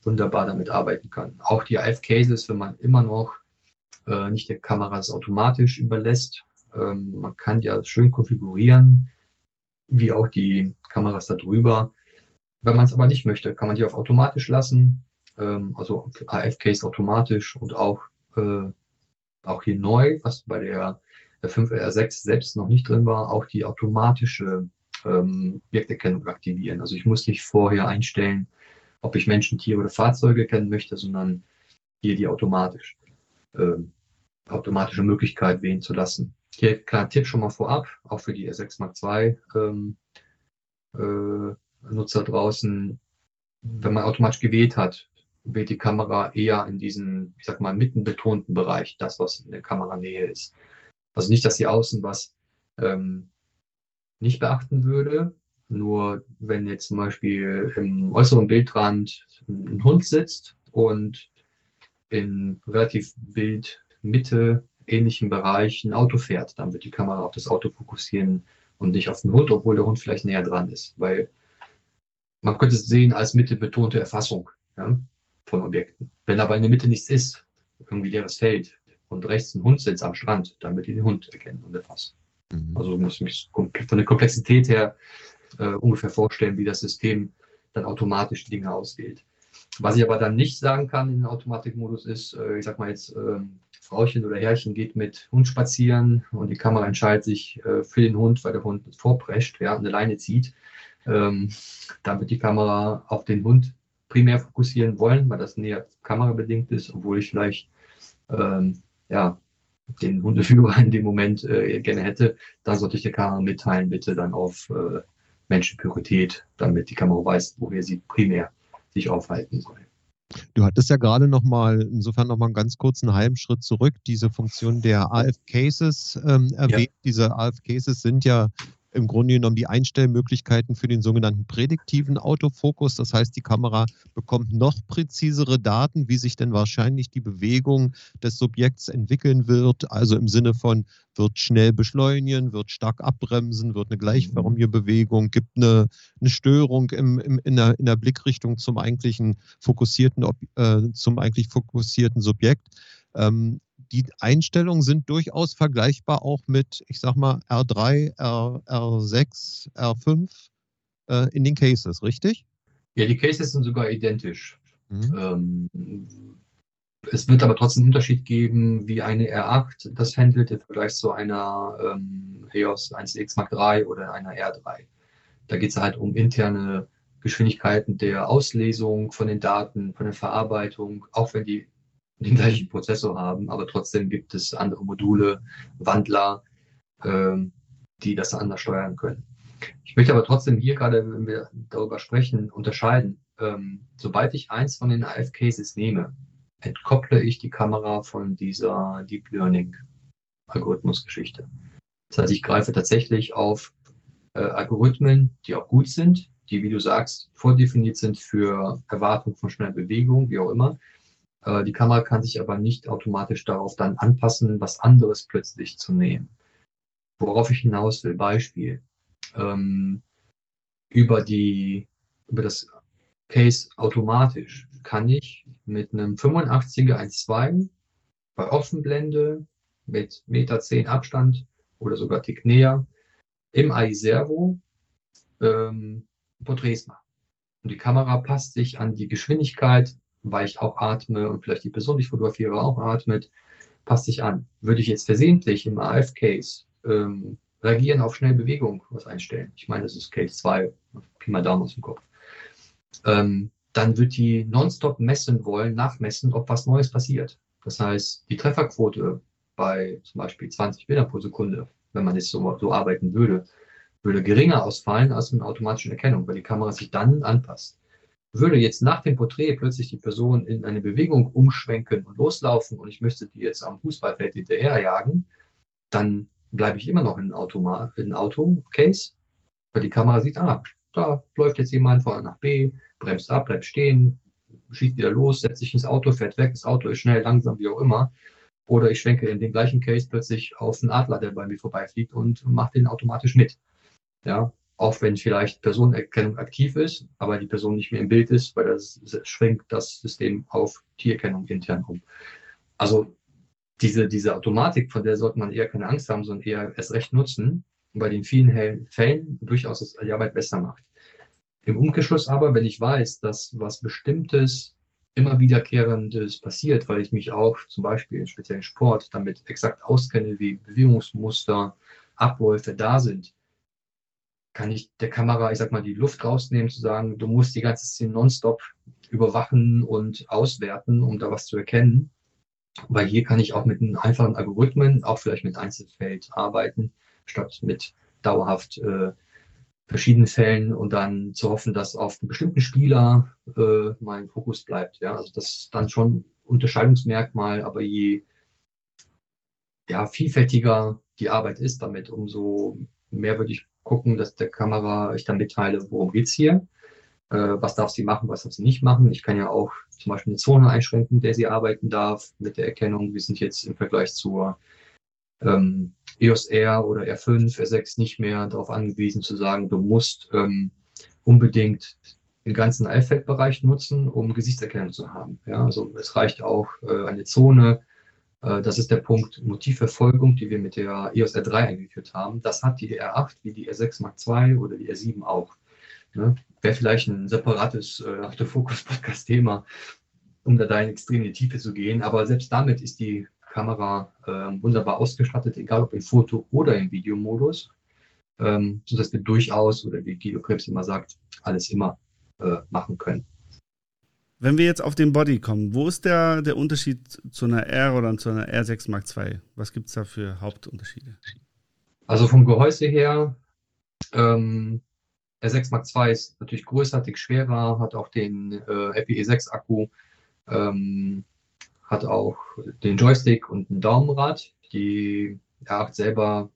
wunderbar damit arbeiten kann. Auch die AF-Cases, wenn man immer noch äh, nicht der Kamera es automatisch überlässt, ähm, man kann ja schön konfigurieren, wie auch die Kameras da drüber wenn man es aber nicht möchte, kann man die auf automatisch lassen, ähm, also AFKs automatisch und auch, äh, auch hier neu, was bei der, der 5R6 selbst noch nicht drin war, auch die automatische ähm, Objekterkennung aktivieren. Also ich muss nicht vorher einstellen, ob ich Menschen, Tiere oder Fahrzeuge erkennen möchte, sondern hier die automatisch, äh, automatische Möglichkeit wählen zu lassen. Hier kleiner Tipp schon mal vorab, auch für die R6 Mark II ähm, äh, Nutzer draußen, wenn man automatisch gewählt hat, wählt die Kamera eher in diesen, ich sag mal, mittenbetonten Bereich, das, was in der Kameranähe ist. Also nicht, dass sie außen was ähm, nicht beachten würde, nur wenn jetzt zum Beispiel im äußeren Bildrand ein Hund sitzt und in relativ Bildmitte ähnlichen Bereich ein Auto fährt, dann wird die Kamera auf das Auto fokussieren und nicht auf den Hund, obwohl der Hund vielleicht näher dran ist, weil man könnte es sehen als mittelbetonte Erfassung ja, von Objekten. Wenn aber in der Mitte nichts ist, irgendwie leeres Feld und rechts ein Hund sitzt am Strand, dann wird ihr den Hund erkennen und erfassen. Mhm. Also muss mich von der Komplexität her äh, ungefähr vorstellen, wie das System dann automatisch die Dinge auswählt. Was ich aber dann nicht sagen kann in Automatikmodus ist, äh, ich sag mal jetzt, äh, Frauchen oder Herrchen geht mit Hund spazieren und die Kamera entscheidet sich äh, für den Hund, weil der Hund vorprescht, ja, eine Leine zieht ähm, wird die Kamera auf den Hund primär fokussieren wollen, weil das näher kamerabedingt ist, obwohl ich vielleicht ähm, ja, den Hundeführer in dem Moment äh, gerne hätte, dann sollte ich der Kamera mitteilen, bitte dann auf äh, Menschenpriorität, damit die Kamera weiß, woher sie primär sich aufhalten soll. Du hattest ja gerade noch mal, insofern noch mal einen ganz kurzen halben Schritt zurück, diese Funktion der AF-Cases ähm, erwähnt. Ja. Diese AF-Cases sind ja im Grunde genommen die Einstellmöglichkeiten für den sogenannten prädiktiven Autofokus. Das heißt, die Kamera bekommt noch präzisere Daten, wie sich denn wahrscheinlich die Bewegung des Subjekts entwickeln wird. Also im Sinne von, wird schnell beschleunigen, wird stark abbremsen, wird eine gleichförmige Bewegung, gibt eine, eine Störung im, im, in, der, in der Blickrichtung zum eigentlichen fokussierten, äh, zum eigentlich fokussierten Subjekt. Ähm, die Einstellungen sind durchaus vergleichbar auch mit, ich sag mal, R3, R, R6, R5 äh, in den Cases, richtig? Ja, die Cases sind sogar identisch. Mhm. Ähm, es wird aber trotzdem einen Unterschied geben, wie eine R8 das handelt im Vergleich zu einer ähm, EOS 1X Mark III oder einer R3. Da geht es halt um interne Geschwindigkeiten der Auslesung von den Daten, von der Verarbeitung, auch wenn die den gleichen Prozessor haben, aber trotzdem gibt es andere Module, Wandler, ähm, die das anders steuern können. Ich möchte aber trotzdem hier gerade, wenn wir darüber sprechen, unterscheiden. Ähm, sobald ich eins von den AF-Cases nehme, entkopple ich die Kamera von dieser Deep Learning Algorithmusgeschichte. Das heißt, ich greife tatsächlich auf äh, Algorithmen, die auch gut sind, die, wie du sagst, vordefiniert sind für Erwartung von schneller Bewegung, wie auch immer. Äh, die Kamera kann sich aber nicht automatisch darauf dann anpassen, was anderes plötzlich zu nehmen. Worauf ich hinaus will, Beispiel. Ähm, über die, über das Case automatisch kann ich mit einem 85er 1.2 bei Offenblende mit Meter 10 Abstand oder sogar Tick näher im AI Servo ähm, Porträts machen. Und die Kamera passt sich an die Geschwindigkeit, weil ich auch atme und vielleicht die Person, die ich fotografiere, auch atmet, passt sich an. Würde ich jetzt versehentlich im AF-Case ähm, reagieren auf schnelle Bewegung was einstellen, ich meine, das ist Case 2, Pi mal Daumen aus dem Kopf, ähm, dann wird die nonstop messen wollen, nachmessen, ob was Neues passiert. Das heißt, die Trefferquote bei zum Beispiel 20 Bildern pro Sekunde, wenn man jetzt so, so arbeiten würde, würde geringer ausfallen als in automatischen Erkennung, weil die Kamera sich dann anpasst. Würde jetzt nach dem Porträt plötzlich die Person in eine Bewegung umschwenken und loslaufen und ich müsste die jetzt am Fußballfeld hinterherjagen, dann bleibe ich immer noch in Automat, in Auto-Case, weil die Kamera sieht, ah, da läuft jetzt jemand von A nach B, bremst ab, bleibt stehen, schießt wieder los, setzt sich ins Auto, fährt weg, das Auto ist schnell, langsam, wie auch immer. Oder ich schwenke in dem gleichen Case plötzlich auf einen Adler, der bei mir vorbeifliegt und mache den automatisch mit. Ja, auch wenn vielleicht Personenerkennung aktiv ist, aber die Person nicht mehr im Bild ist, weil das schwenkt das System auf Tiererkennung intern um. Also diese, diese Automatik, von der sollte man eher keine Angst haben, sondern eher erst recht nutzen, bei den vielen Fällen durchaus die Arbeit besser macht. Im Umkehrschluss aber, wenn ich weiß, dass was Bestimmtes, immer wiederkehrendes passiert, weil ich mich auch zum Beispiel im speziellen Sport damit exakt auskenne, wie Bewegungsmuster, Abläufe da sind, kann ich der Kamera, ich sag mal, die Luft rausnehmen, zu sagen, du musst die ganze Szene nonstop überwachen und auswerten, um da was zu erkennen. Weil hier kann ich auch mit einem einfachen Algorithmen, auch vielleicht mit Einzelfeld arbeiten, statt mit dauerhaft äh, verschiedenen Fällen und dann zu hoffen, dass auf einen bestimmten Spieler äh, mein Fokus bleibt. Ja, also das ist dann schon Unterscheidungsmerkmal, aber je ja, vielfältiger die Arbeit ist damit, umso mehr würde ich gucken, dass der Kamera ich dann mitteile, worum geht's hier, äh, was darf sie machen, was darf sie nicht machen. Ich kann ja auch zum Beispiel eine Zone einschränken, der sie arbeiten darf mit der Erkennung. Wir sind jetzt im Vergleich zur ähm, EOS R oder R5, R6 nicht mehr darauf angewiesen zu sagen, du musst ähm, unbedingt den ganzen Eilfeldbereich nutzen, um Gesichtserkennung zu haben. Ja, also es reicht auch äh, eine Zone. Äh, das ist der Punkt Motivverfolgung, die wir mit der EOS R3 eingeführt haben. Das hat die R8 wie die R6 Mark II oder die R7 auch. Ne? Wäre vielleicht ein separates äh, Autofokus-Podcast-Thema, um da, da in extrem in die Tiefe zu gehen. Aber selbst damit ist die Kamera äh, wunderbar ausgestattet, egal ob im Foto- oder im Videomodus, ähm, sodass wir durchaus, oder wie Guido Krebs immer sagt, alles immer äh, machen können. Wenn wir jetzt auf den Body kommen, wo ist der, der Unterschied zu einer R oder zu einer R6 Mark II? Was gibt es da für Hauptunterschiede? Also vom Gehäuse her, ähm, R6 Mark II ist natürlich größer, dick schwerer, hat auch den äh, FPE6 Akku, ähm, hat auch den Joystick und ein Daumenrad. Die R8 selber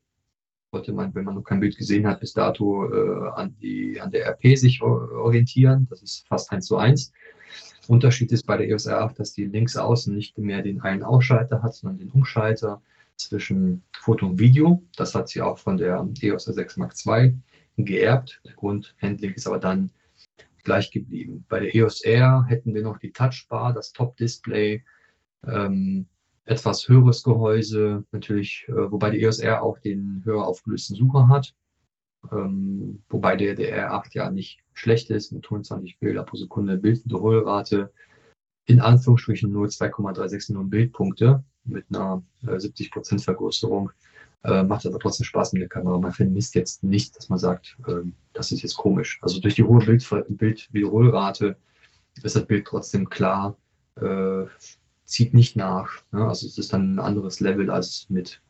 wollte man, wenn man noch kein Bild gesehen hat, bis dato äh, an, die, an der RP sich orientieren. Das ist fast eins zu eins. Unterschied ist bei der EOS R8, dass die links außen nicht mehr den einen Ausschalter hat, sondern den Umschalter zwischen Foto und Video. Das hat sie auch von der EOS R6 Mark II geerbt. Der Grundhandling ist aber dann gleich geblieben. Bei der EOS R hätten wir noch die Touchbar, das Top-Display, ähm, etwas höheres Gehäuse, natürlich, äh, wobei die EOS R auch den höher aufgelösten Sucher hat. Ähm, wobei der, der R8 ja nicht schlecht ist, mit 25 Bilder pro Sekunde Bildwiederholrate. in Anführungsstrichen nur 2,360 Bildpunkte mit einer äh, 70% Vergrößerung. Äh, macht aber trotzdem Spaß mit der Kamera. Man vermisst jetzt nicht, dass man sagt, äh, das ist jetzt komisch. Also durch die hohe Bild Bildwiederholrate ist das Bild trotzdem klar, äh, zieht nicht nach. Ne? Also es ist dann ein anderes Level als mit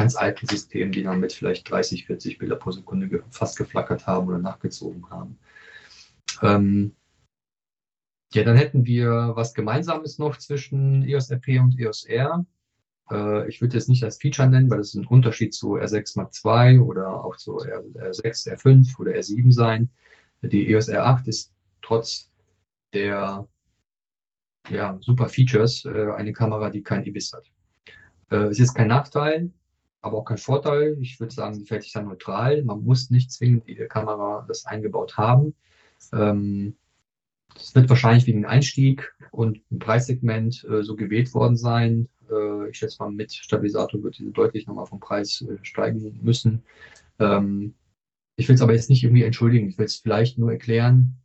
ganz alten Systemen, die dann mit vielleicht 30, 40 Bilder pro Sekunde fast geflackert haben oder nachgezogen haben. Ähm, ja, dann hätten wir was Gemeinsames noch zwischen EOS RP und EOS R. Äh, ich würde es nicht als Feature nennen, weil es ein Unterschied zu R6 Mark II oder auch zu R6, R5 oder R7 sein. Die EOS R8 ist trotz der ja, super Features äh, eine Kamera, die kein IBIS hat. Äh, es ist kein Nachteil, aber auch kein Vorteil. Ich würde sagen, die fällt sich dann neutral. Man muss nicht zwingend in der Kamera das eingebaut haben. Ähm, das wird wahrscheinlich wegen Einstieg und ein Preissegment äh, so gewählt worden sein. Äh, ich schätze mal, mit Stabilisator wird diese deutlich nochmal vom Preis äh, steigen müssen. Ähm, ich will es aber jetzt nicht irgendwie entschuldigen. Ich will es vielleicht nur erklären.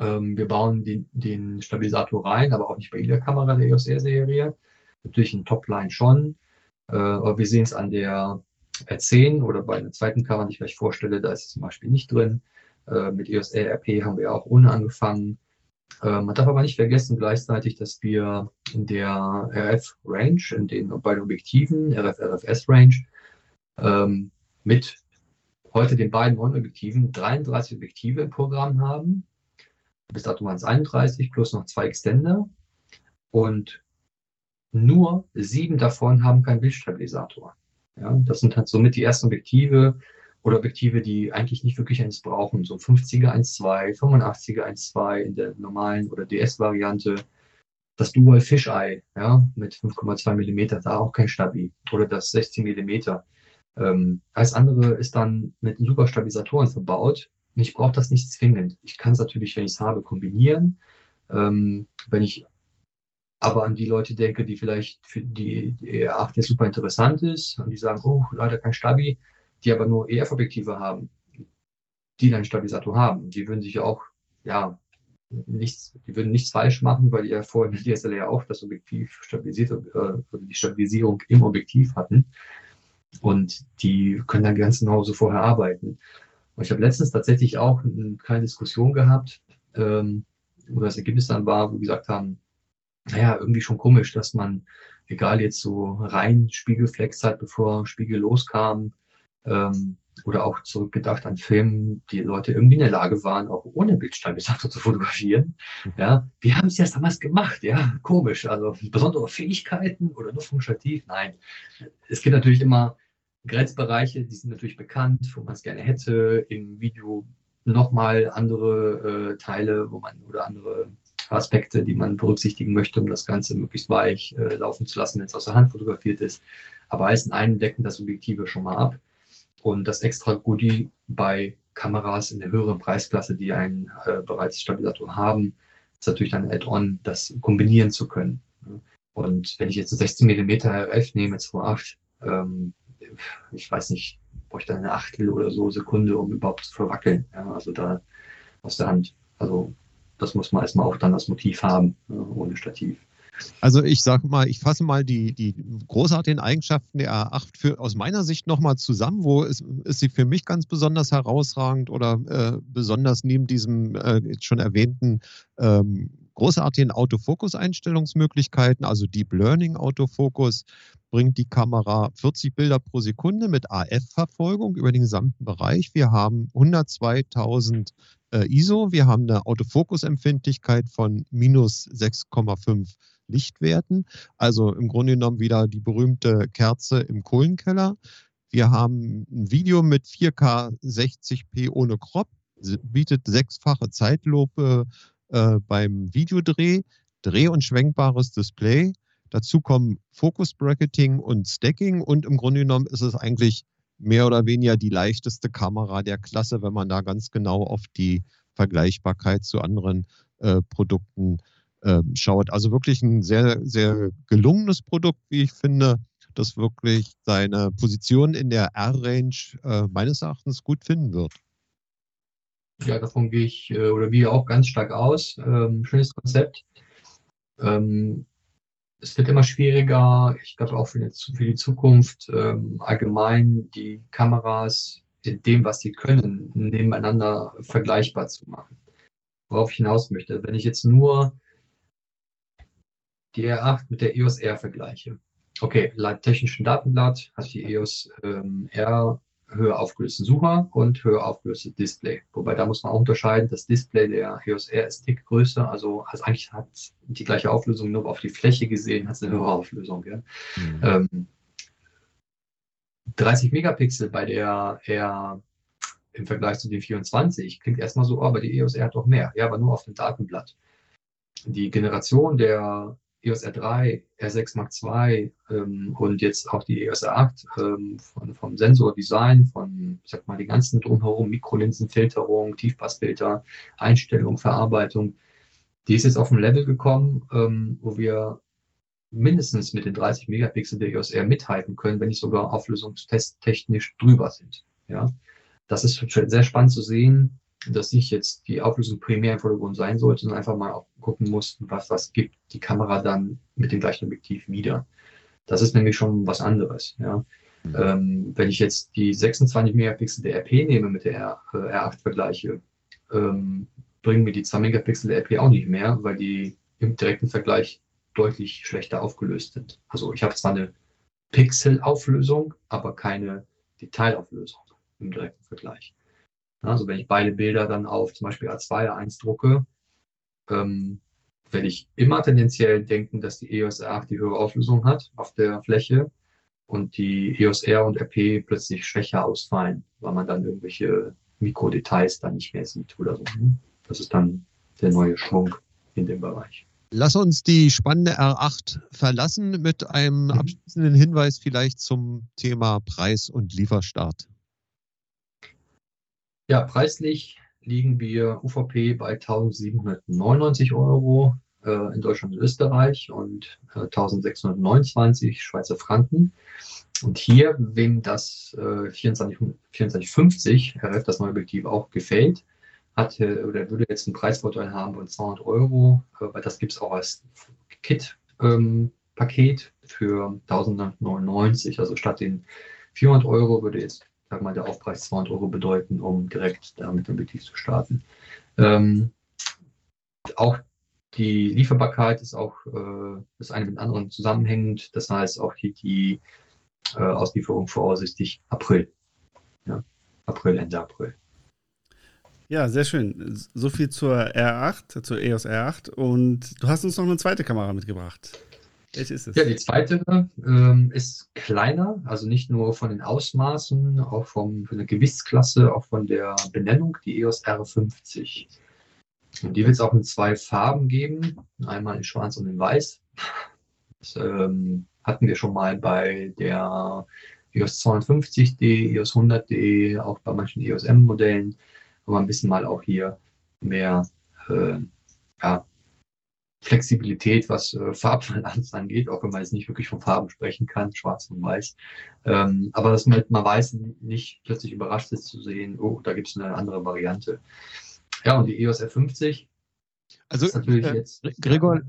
Ähm, wir bauen den, den, Stabilisator rein, aber auch nicht bei jeder Kamera der EOS R-Serie. Natürlich in Topline schon. Äh, aber wir sehen es an der R10 oder bei einer zweiten Kamera, die ich gleich vorstelle, da ist es zum Beispiel nicht drin. Äh, mit EOS R-RP haben wir auch ohne angefangen. Äh, man darf aber nicht vergessen gleichzeitig, dass wir in der RF-Range, in den beiden Objektiven, RF-RFS-Range, ähm, mit heute den beiden neuen Objektiven 33 Objektive im Programm haben. Bis dato waren es 31 plus noch zwei Extender. Und nur sieben davon haben keinen Bildstabilisator. Ja, das sind halt somit die ersten Objektive, oder Objektive, die eigentlich nicht wirklich eins brauchen. So 50er 1.2, 85er 1.2 in der normalen oder DS-Variante. Das Dual Fisheye, ja, mit 5,2 Millimeter, da auch kein Stabi. Oder das 16 Millimeter. Ähm, alles andere ist dann mit super Stabilisatoren verbaut. Und ich brauche das nicht zwingend. Ich kann es natürlich, wenn ich es habe, kombinieren. Ähm, wenn ich aber an die Leute denke, die vielleicht für die, die R8 jetzt super interessant ist und die sagen, oh, leider kein Stabi, die aber nur EF-Objektive haben, die dann Stabilisator haben, die würden sich auch, ja, nichts, die würden nichts falsch machen, weil die ja vorher mit DSLR ja auch das Objektiv stabilisiert, äh, also die Stabilisierung im Objektiv hatten. Und die können dann ganz genau so vorher arbeiten. Und ich habe letztens tatsächlich auch eine kleine Diskussion gehabt, ähm, wo das Ergebnis dann war, wo wir gesagt haben, naja, irgendwie schon komisch, dass man, egal jetzt so rein Spiegelflex hat, bevor Spiegel loskam, ähm, oder auch zurückgedacht an Filmen, die Leute irgendwie in der Lage waren, auch ohne Bildstabilisator zu fotografieren. Mhm. Ja, wir haben es ja damals gemacht, ja, komisch. Also besondere Fähigkeiten oder nur funktionativ? Nein. Es gibt natürlich immer Grenzbereiche, die sind natürlich bekannt, wo man es gerne hätte. Im Video nochmal andere äh, Teile, wo man oder andere Aspekte, die man berücksichtigen möchte, um das Ganze möglichst weich äh, laufen zu lassen, wenn es aus der Hand fotografiert ist. Aber in einem decken das Objektive schon mal ab. Und das extra Goodie bei Kameras in der höheren Preisklasse, die einen äh, bereits Stabilisator haben, ist natürlich dann Add-on, das kombinieren zu können. Und wenn ich jetzt 16 mm RF nehme, 2.8, ähm, ich weiß nicht, brauche ich dann eine Achtel oder so Sekunde, um überhaupt zu verwackeln. Ja, also da aus der Hand. Also das muss man erstmal auch dann als Motiv haben, ohne Stativ. Also ich sage mal, ich fasse mal die, die großartigen Eigenschaften der A8 für, aus meiner Sicht nochmal zusammen. Wo ist, ist sie für mich ganz besonders herausragend oder äh, besonders neben diesem äh, jetzt schon erwähnten ähm, großartigen Autofokus-Einstellungsmöglichkeiten, also Deep Learning Autofokus, bringt die Kamera 40 Bilder pro Sekunde mit AF-Verfolgung über den gesamten Bereich. Wir haben 102.000 äh, ISO, wir haben eine Autofokusempfindlichkeit von minus 6,5 Lichtwerten. Also im Grunde genommen wieder die berühmte Kerze im Kohlenkeller. Wir haben ein Video mit 4K 60p ohne Crop, bietet sechsfache Zeitlupe äh, beim Videodreh, dreh- und schwenkbares Display. Dazu kommen Focus Bracketing und Stacking und im Grunde genommen ist es eigentlich mehr oder weniger die leichteste Kamera der Klasse, wenn man da ganz genau auf die Vergleichbarkeit zu anderen äh, Produkten ähm, schaut. Also wirklich ein sehr, sehr gelungenes Produkt, wie ich finde, das wirklich seine Position in der R-Range äh, meines Erachtens gut finden wird. Ja, davon gehe ich äh, oder wir auch ganz stark aus. Ähm, schönes Konzept. Ähm, es wird immer schwieriger, ich glaube auch für die, für die Zukunft, ähm, allgemein die Kameras in dem, was sie können, nebeneinander vergleichbar zu machen. Worauf ich hinaus möchte, wenn ich jetzt nur die R8 mit der EOS R vergleiche. Okay, laut technischen Datenblatt hat die EOS ähm, R höher aufgelösten Sucher und höher aufgelöstes Display. Wobei da muss man auch unterscheiden, das Display der EOS R ist dick größer, also, also eigentlich hat die gleiche Auflösung, nur auf die Fläche gesehen hat es eine höhere Auflösung. Ja? Mhm. Ähm, 30 Megapixel bei der R im Vergleich zu den 24 klingt erstmal so, oh, aber die EOS R hat doch mehr. Ja, aber nur auf dem Datenblatt. Die Generation der EOS R3, R6 Mark II ähm, und jetzt auch die EOS R8 ähm, von, vom Sensordesign, von, ich sag mal, die ganzen drumherum, Mikrolinsenfilterung, Tiefpassfilter, Einstellung, Verarbeitung, die ist jetzt auf ein Level gekommen, ähm, wo wir mindestens mit den 30 Megapixel der EOS R mithalten können, wenn nicht sogar auflösungstesttechnisch drüber sind. Ja, das ist sehr spannend zu sehen, dass nicht jetzt die Auflösung primär im Vordergrund sein sollte, sondern einfach mal auch gucken muss, was, was gibt die Kamera dann mit dem gleichen Objektiv wieder. Das ist nämlich schon was anderes. Ja. Mhm. Ähm, wenn ich jetzt die 26 Megapixel der RP nehme mit der R, äh, R8 vergleiche, ähm, bringen mir die 2 Megapixel der RP auch nicht mehr, weil die im direkten Vergleich deutlich schlechter aufgelöst sind. Also ich habe zwar eine Pixelauflösung, aber keine Detailauflösung im direkten Vergleich. Also wenn ich beide Bilder dann auf zum Beispiel A2, A1 drucke, ähm, werde ich immer tendenziell denken, dass die EOS R8 die höhere Auflösung hat auf der Fläche und die EOS R und RP plötzlich schwächer ausfallen, weil man dann irgendwelche Mikrodetails dann nicht mehr sieht oder so. Das ist dann der neue Schwung in dem Bereich. Lass uns die spannende R8 verlassen mit einem mhm. abschließenden Hinweis vielleicht zum Thema Preis und Lieferstart. Ja, preislich liegen wir UVP bei 1799 Euro äh, in Deutschland und Österreich und äh, 1629 Schweizer Franken. Und hier, wem das äh, 24, 2450 RF, das neue Objektiv, auch gefällt, hat äh, oder würde jetzt einen Preisvorteil haben von 200 Euro, äh, weil das gibt es auch als Kit-Paket ähm, für 1099. Also statt den 400 Euro würde jetzt sag mal, der Aufpreis 200 Euro bedeuten, um direkt damit Objektiv zu starten. Ähm, auch die Lieferbarkeit ist auch äh, ist eine mit anderen zusammenhängend. Das heißt auch hier die äh, Auslieferung voraussichtlich April. Ja, April, Ende April. Ja, sehr schön. So viel zur R8, zur EOS R8. Und du hast uns noch eine zweite Kamera mitgebracht. Welche ist es? Ja, die zweite ähm, ist kleiner, also nicht nur von den Ausmaßen, auch vom, von der Gewichtsklasse, auch von der Benennung, die EOS R50. Und die wird es auch in zwei Farben geben, einmal in Schwarz und in Weiß. Das ähm, hatten wir schon mal bei der EOS 250D, EOS 100D, auch bei manchen EOS M-Modellen, aber ein bisschen mal auch hier mehr äh, ja, Flexibilität, was äh, Farbbalance angeht, auch wenn man jetzt nicht wirklich von Farben sprechen kann, schwarz und weiß. Ähm, aber dass man, man weiß, nicht plötzlich überrascht ist zu sehen, oh, da gibt es eine andere Variante. Ja, und die EOS R50 also, äh, Gregor,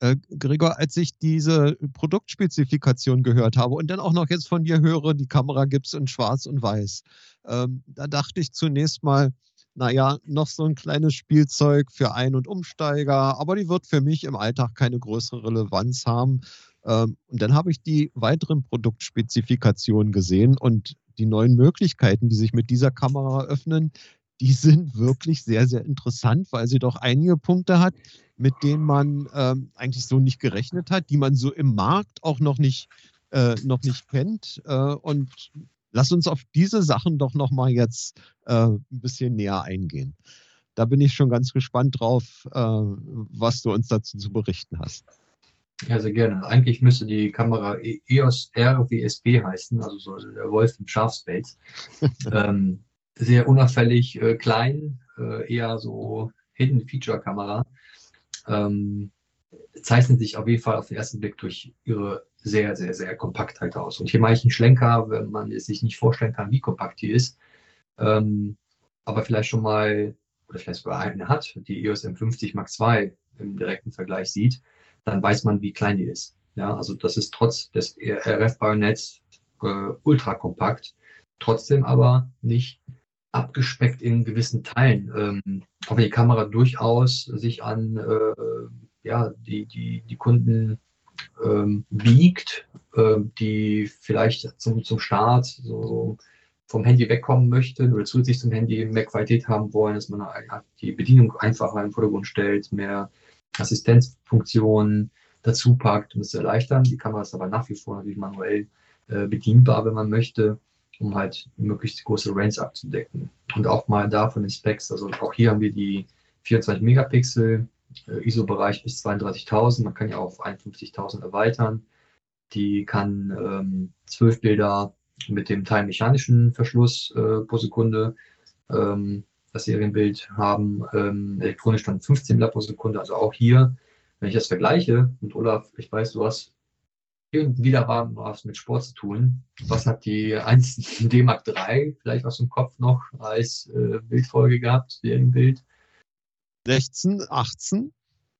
äh, Gregor, als ich diese Produktspezifikation gehört habe und dann auch noch jetzt von dir höre, die Kamera gibt es in Schwarz und Weiß, ähm, da dachte ich zunächst mal, naja, noch so ein kleines Spielzeug für Ein- und Umsteiger, aber die wird für mich im Alltag keine größere Relevanz haben. Ähm, und dann habe ich die weiteren Produktspezifikationen gesehen und die neuen Möglichkeiten, die sich mit dieser Kamera öffnen, die sind wirklich sehr, sehr interessant, weil sie doch einige Punkte hat, mit denen man ähm, eigentlich so nicht gerechnet hat, die man so im Markt auch noch nicht, äh, noch nicht kennt. Äh, und Lass uns auf diese Sachen doch nochmal jetzt äh, ein bisschen näher eingehen. Da bin ich schon ganz gespannt drauf, äh, was du uns dazu zu berichten hast. Ja, sehr gerne. Eigentlich müsste die Kamera EOS R WSB heißen, also so der Wolf im Schafspelz. ähm, sehr unauffällig, äh, klein, äh, eher so Hidden Feature Kamera. Ähm, zeichnet sich auf jeden Fall auf den ersten Blick durch ihre sehr, sehr, sehr Kompaktheit aus. Und hier mache ich einen Schlenker, wenn man es sich nicht vorstellen kann, wie kompakt die ist. Ähm, aber vielleicht schon mal, oder vielleicht sogar eine hat, die EOS M50 Mark II im direkten Vergleich sieht, dann weiß man, wie klein die ist. Ja, also das ist trotz des RF-Bajonetts äh, ultra kompakt, trotzdem aber nicht abgespeckt in gewissen Teilen. Ähm, auch wenn die Kamera durchaus sich an äh, ja, die, die, die Kunden ähm, biegt, äh, die vielleicht zum, zum Start so vom Handy wegkommen möchten oder zusätzlich zum Handy mehr Qualität haben wollen, dass man die Bedienung einfacher im Vordergrund stellt, mehr Assistenzfunktionen dazu packt, um es zu erleichtern. Die Kamera ist aber nach wie vor natürlich manuell äh, bedienbar, wenn man möchte, um halt möglichst große Range abzudecken. Und auch mal da von den Specs, also auch hier haben wir die 24 Megapixel, ISO-Bereich bis 32.000, man kann ja auf 51.000 erweitern. Die kann ähm, 12 Bilder mit dem teilmechanischen Verschluss äh, pro Sekunde ähm, das Serienbild haben. Ähm, elektronisch dann 15 Bilder pro Sekunde. Also auch hier, wenn ich das vergleiche, und Olaf, ich weiß, du hast wieder was mit Sport zu tun. Was hat die 1 D Mark III vielleicht aus dem Kopf noch als äh, Bildfolge gehabt, Serienbild? 16, 18?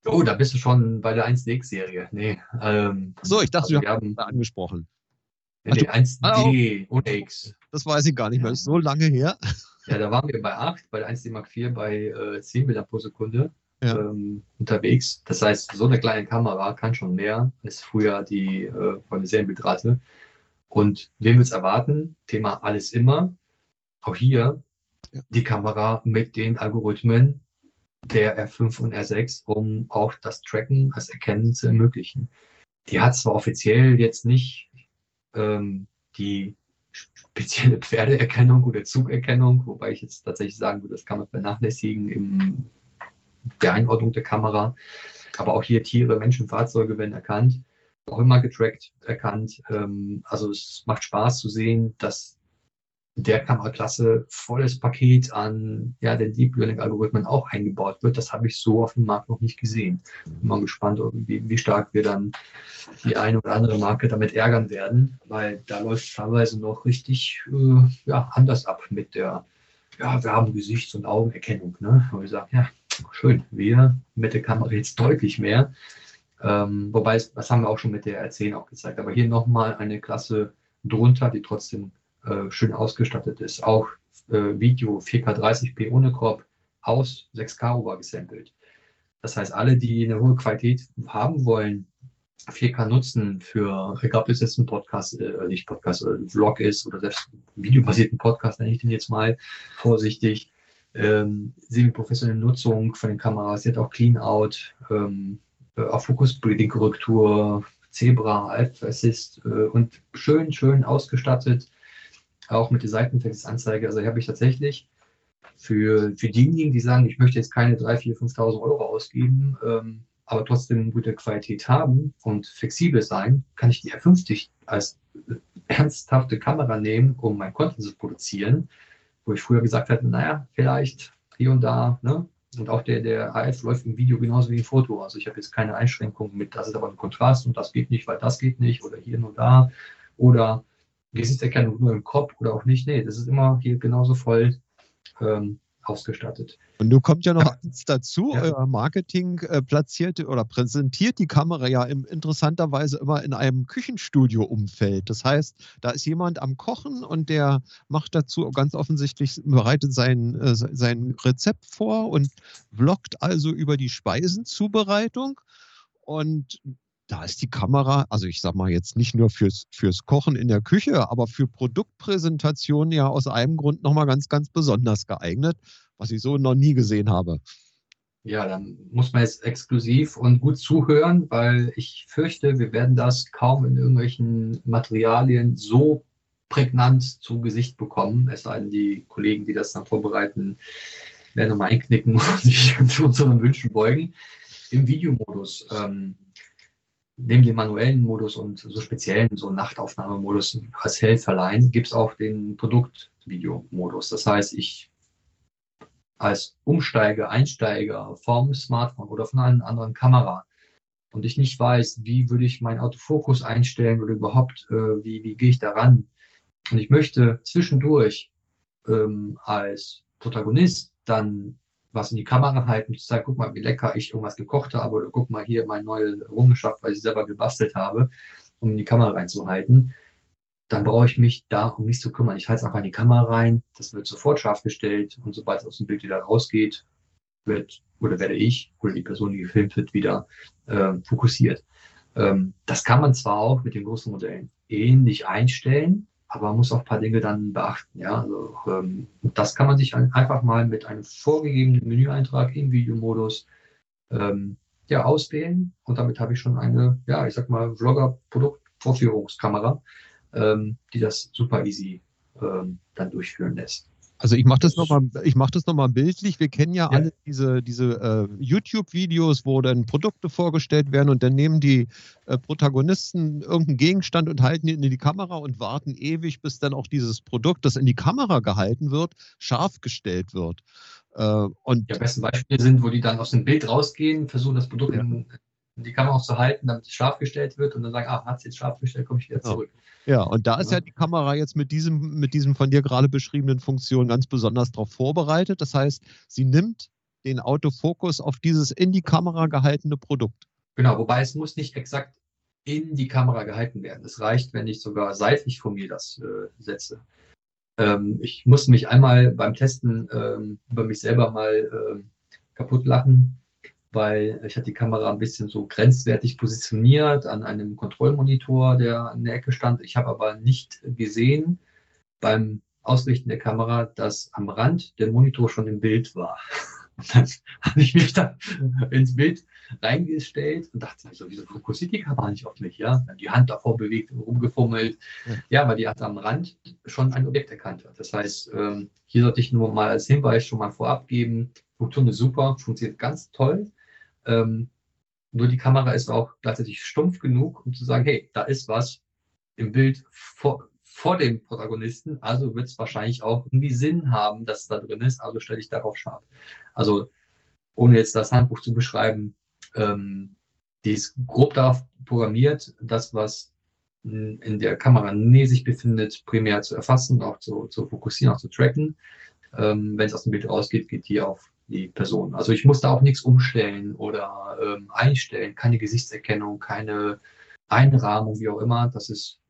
Oh, da bist du schon bei der 1DX-Serie. Nee. Ähm, so, ich dachte, also wir haben angesprochen. Nee, die 1D und X. Das weiß ich gar nicht mehr. Das ist so lange her. Ja, da waren wir bei 8, bei der 1D Mark IV bei äh, 10 Bildern pro Sekunde ja. ähm, unterwegs. Das heißt, so eine kleine Kamera kann schon mehr als früher die äh, von der Serienbildrate. Und wen wir es erwarten? Thema alles immer. Auch hier ja. die Kamera mit den Algorithmen der R5 und R6, um auch das Tracken, das Erkennen zu ermöglichen. Die hat zwar offiziell jetzt nicht ähm, die spezielle Pferdeerkennung oder Zugerkennung, wobei ich jetzt tatsächlich sagen würde, das kann man vernachlässigen in der Einordnung der Kamera. Aber auch hier Tiere, Menschen, Fahrzeuge werden erkannt, auch immer getrackt, erkannt. Ähm, also es macht Spaß zu sehen, dass der Kameraklasse volles Paket an ja, den Deep Learning-Algorithmen auch eingebaut wird. Das habe ich so auf dem Markt noch nicht gesehen. Bin mal gespannt, wie, wie stark wir dann die eine oder andere Marke damit ärgern werden, weil da läuft teilweise noch richtig äh, ja, anders ab mit der, ja, wir haben Gesichts- und Augenerkennung. Ne? Wo wir sagen, ja, schön, wir mit der Kamera jetzt deutlich mehr. Ähm, wobei, das haben wir auch schon mit der R10 auch gezeigt. Aber hier nochmal eine Klasse drunter, die trotzdem äh, schön ausgestattet ist. Auch äh, Video 4K 30p ohne Crop aus 6K over gesampelt. Das heißt, alle, die eine hohe Qualität haben wollen, 4K nutzen für, egal ob es jetzt ein Podcast, äh, nicht Podcast, äh, Vlog ist oder selbst videobasierten Podcast, nenne ich den jetzt mal vorsichtig. Ähm, semi-professionelle Nutzung von den Kameras, hat auch Clean Out, ähm, äh, auch Focus Breeding Korrektur, Zebra, Alpha Assist äh, und schön, schön ausgestattet auch mit der Seitentextanzeige. Also habe ich tatsächlich für, für diejenigen, die sagen, ich möchte jetzt keine 3.000, 4.000, 5.000 Euro ausgeben, ähm, aber trotzdem gute Qualität haben und flexibel sein, kann ich die R50 als ernsthafte Kamera nehmen, um mein Content zu produzieren, wo ich früher gesagt hätte, naja, vielleicht hier und da, ne? Und auch der, der AF läuft im Video genauso wie im Foto. Also ich habe jetzt keine Einschränkungen mit, das ist aber ein Kontrast und das geht nicht, weil das geht nicht oder hier nur da. Oder Gesichtserkennung nur im Kopf oder auch nicht. Nee, das ist immer hier genauso voll ähm, ausgestattet. Und du kommt ja noch ja. eins dazu, ja. euer Marketing äh, platziert oder präsentiert die Kamera ja im, interessanterweise immer in einem Küchenstudio-Umfeld. Das heißt, da ist jemand am Kochen und der macht dazu ganz offensichtlich, bereitet sein, äh, sein Rezept vor und vloggt also über die Speisenzubereitung. Und da ist die Kamera, also ich sag mal jetzt nicht nur fürs, fürs Kochen in der Küche, aber für Produktpräsentationen ja aus einem Grund nochmal ganz, ganz besonders geeignet, was ich so noch nie gesehen habe. Ja, dann muss man jetzt exklusiv und gut zuhören, weil ich fürchte, wir werden das kaum in irgendwelchen Materialien so prägnant zu Gesicht bekommen. Es sei denn, die Kollegen, die das dann vorbereiten, werden nochmal einknicken und sich zu unseren Wünschen beugen. Im Videomodus. Ähm, neben dem manuellen Modus und so speziellen, so Nachtaufnahmemodus als hell verleihen, gibt es auch den Produktvideomodus. Das heißt, ich als Umsteiger, Einsteiger vom Smartphone oder von einer anderen Kamera und ich nicht weiß, wie würde ich meinen Autofokus einstellen oder überhaupt, äh, wie, wie gehe ich daran. Und ich möchte zwischendurch ähm, als Protagonist dann was in die Kamera halten, zu sagen, guck mal, wie lecker ich irgendwas gekocht habe oder guck mal hier meine neue Errungenschaft, weil ich selber gebastelt habe, um in die Kamera reinzuhalten, dann brauche ich mich darum nicht zu kümmern. Ich halte es einfach in die Kamera rein, das wird sofort scharf gestellt und sobald es aus dem Bild wieder rausgeht, wird oder werde ich oder die Person, die gefilmt wird, wieder äh, fokussiert. Ähm, das kann man zwar auch mit den großen Modellen ähnlich einstellen, aber man muss auch ein paar Dinge dann beachten. Ja, also, ähm, das kann man sich einfach mal mit einem vorgegebenen Menüeintrag im Videomodus ähm, ja, auswählen und damit habe ich schon eine, ja, ich sag mal, Vlogger-Produktvorführungskamera, ähm, die das super easy ähm, dann durchführen lässt. Also ich mache das nochmal, das nochmal bildlich. Wir kennen ja, ja. alle diese, diese äh, YouTube-Videos, wo dann Produkte vorgestellt werden und dann nehmen die äh, Protagonisten irgendeinen Gegenstand und halten ihn in die Kamera und warten ewig, bis dann auch dieses Produkt, das in die Kamera gehalten wird, scharf gestellt wird. Äh, und ja, besten Beispiele sind, wo die dann aus dem Bild rausgehen, versuchen das Produkt ja. in, die Kamera auch zu halten, damit es scharf gestellt wird und dann sagen, ah, hat es jetzt scharf gestellt, komme ich wieder zurück. Ja, und da ist ja. ja die Kamera jetzt mit diesem, mit diesem von dir gerade beschriebenen Funktion ganz besonders darauf vorbereitet. Das heißt, sie nimmt den Autofokus auf dieses in die Kamera gehaltene Produkt. Genau, wobei es muss nicht exakt in die Kamera gehalten werden. Es reicht, wenn ich sogar seitlich von mir das äh, setze. Ähm, ich musste mich einmal beim Testen ähm, über mich selber mal ähm, kaputt lachen weil ich hatte die Kamera ein bisschen so grenzwertig positioniert an einem Kontrollmonitor, der in der Ecke stand. Ich habe aber nicht gesehen beim Ausrichten der Kamera, dass am Rand der Monitor schon im Bild war. Und dann habe ich mich da ins Bild reingestellt und dachte mir so, wieso fokussiert die Kamera nicht auf mich? Ja, die Hand davor bewegt und rumgefummelt. Ja. ja, weil die hat am Rand schon ein Objekt erkannt hat. Das heißt, ähm, hier sollte ich nur mal als Hinweis schon mal vorab geben, Funktion ist super, funktioniert ganz toll. Ähm, nur die Kamera ist auch gleichzeitig stumpf genug, um zu sagen, hey, da ist was im Bild vor, vor dem Protagonisten, also wird es wahrscheinlich auch irgendwie Sinn haben, dass es da drin ist, also stelle ich darauf scharf. Also ohne jetzt das Handbuch zu beschreiben, ähm, die ist grob darauf programmiert, das, was in der Kamera Nähe sich befindet, primär zu erfassen, auch zu, zu fokussieren, auch zu tracken. Ähm, Wenn es aus dem Bild rausgeht, geht die auf die Person. Also ich muss da auch nichts umstellen oder ähm, einstellen, keine Gesichtserkennung, keine Einrahmung, wie auch immer. Das ist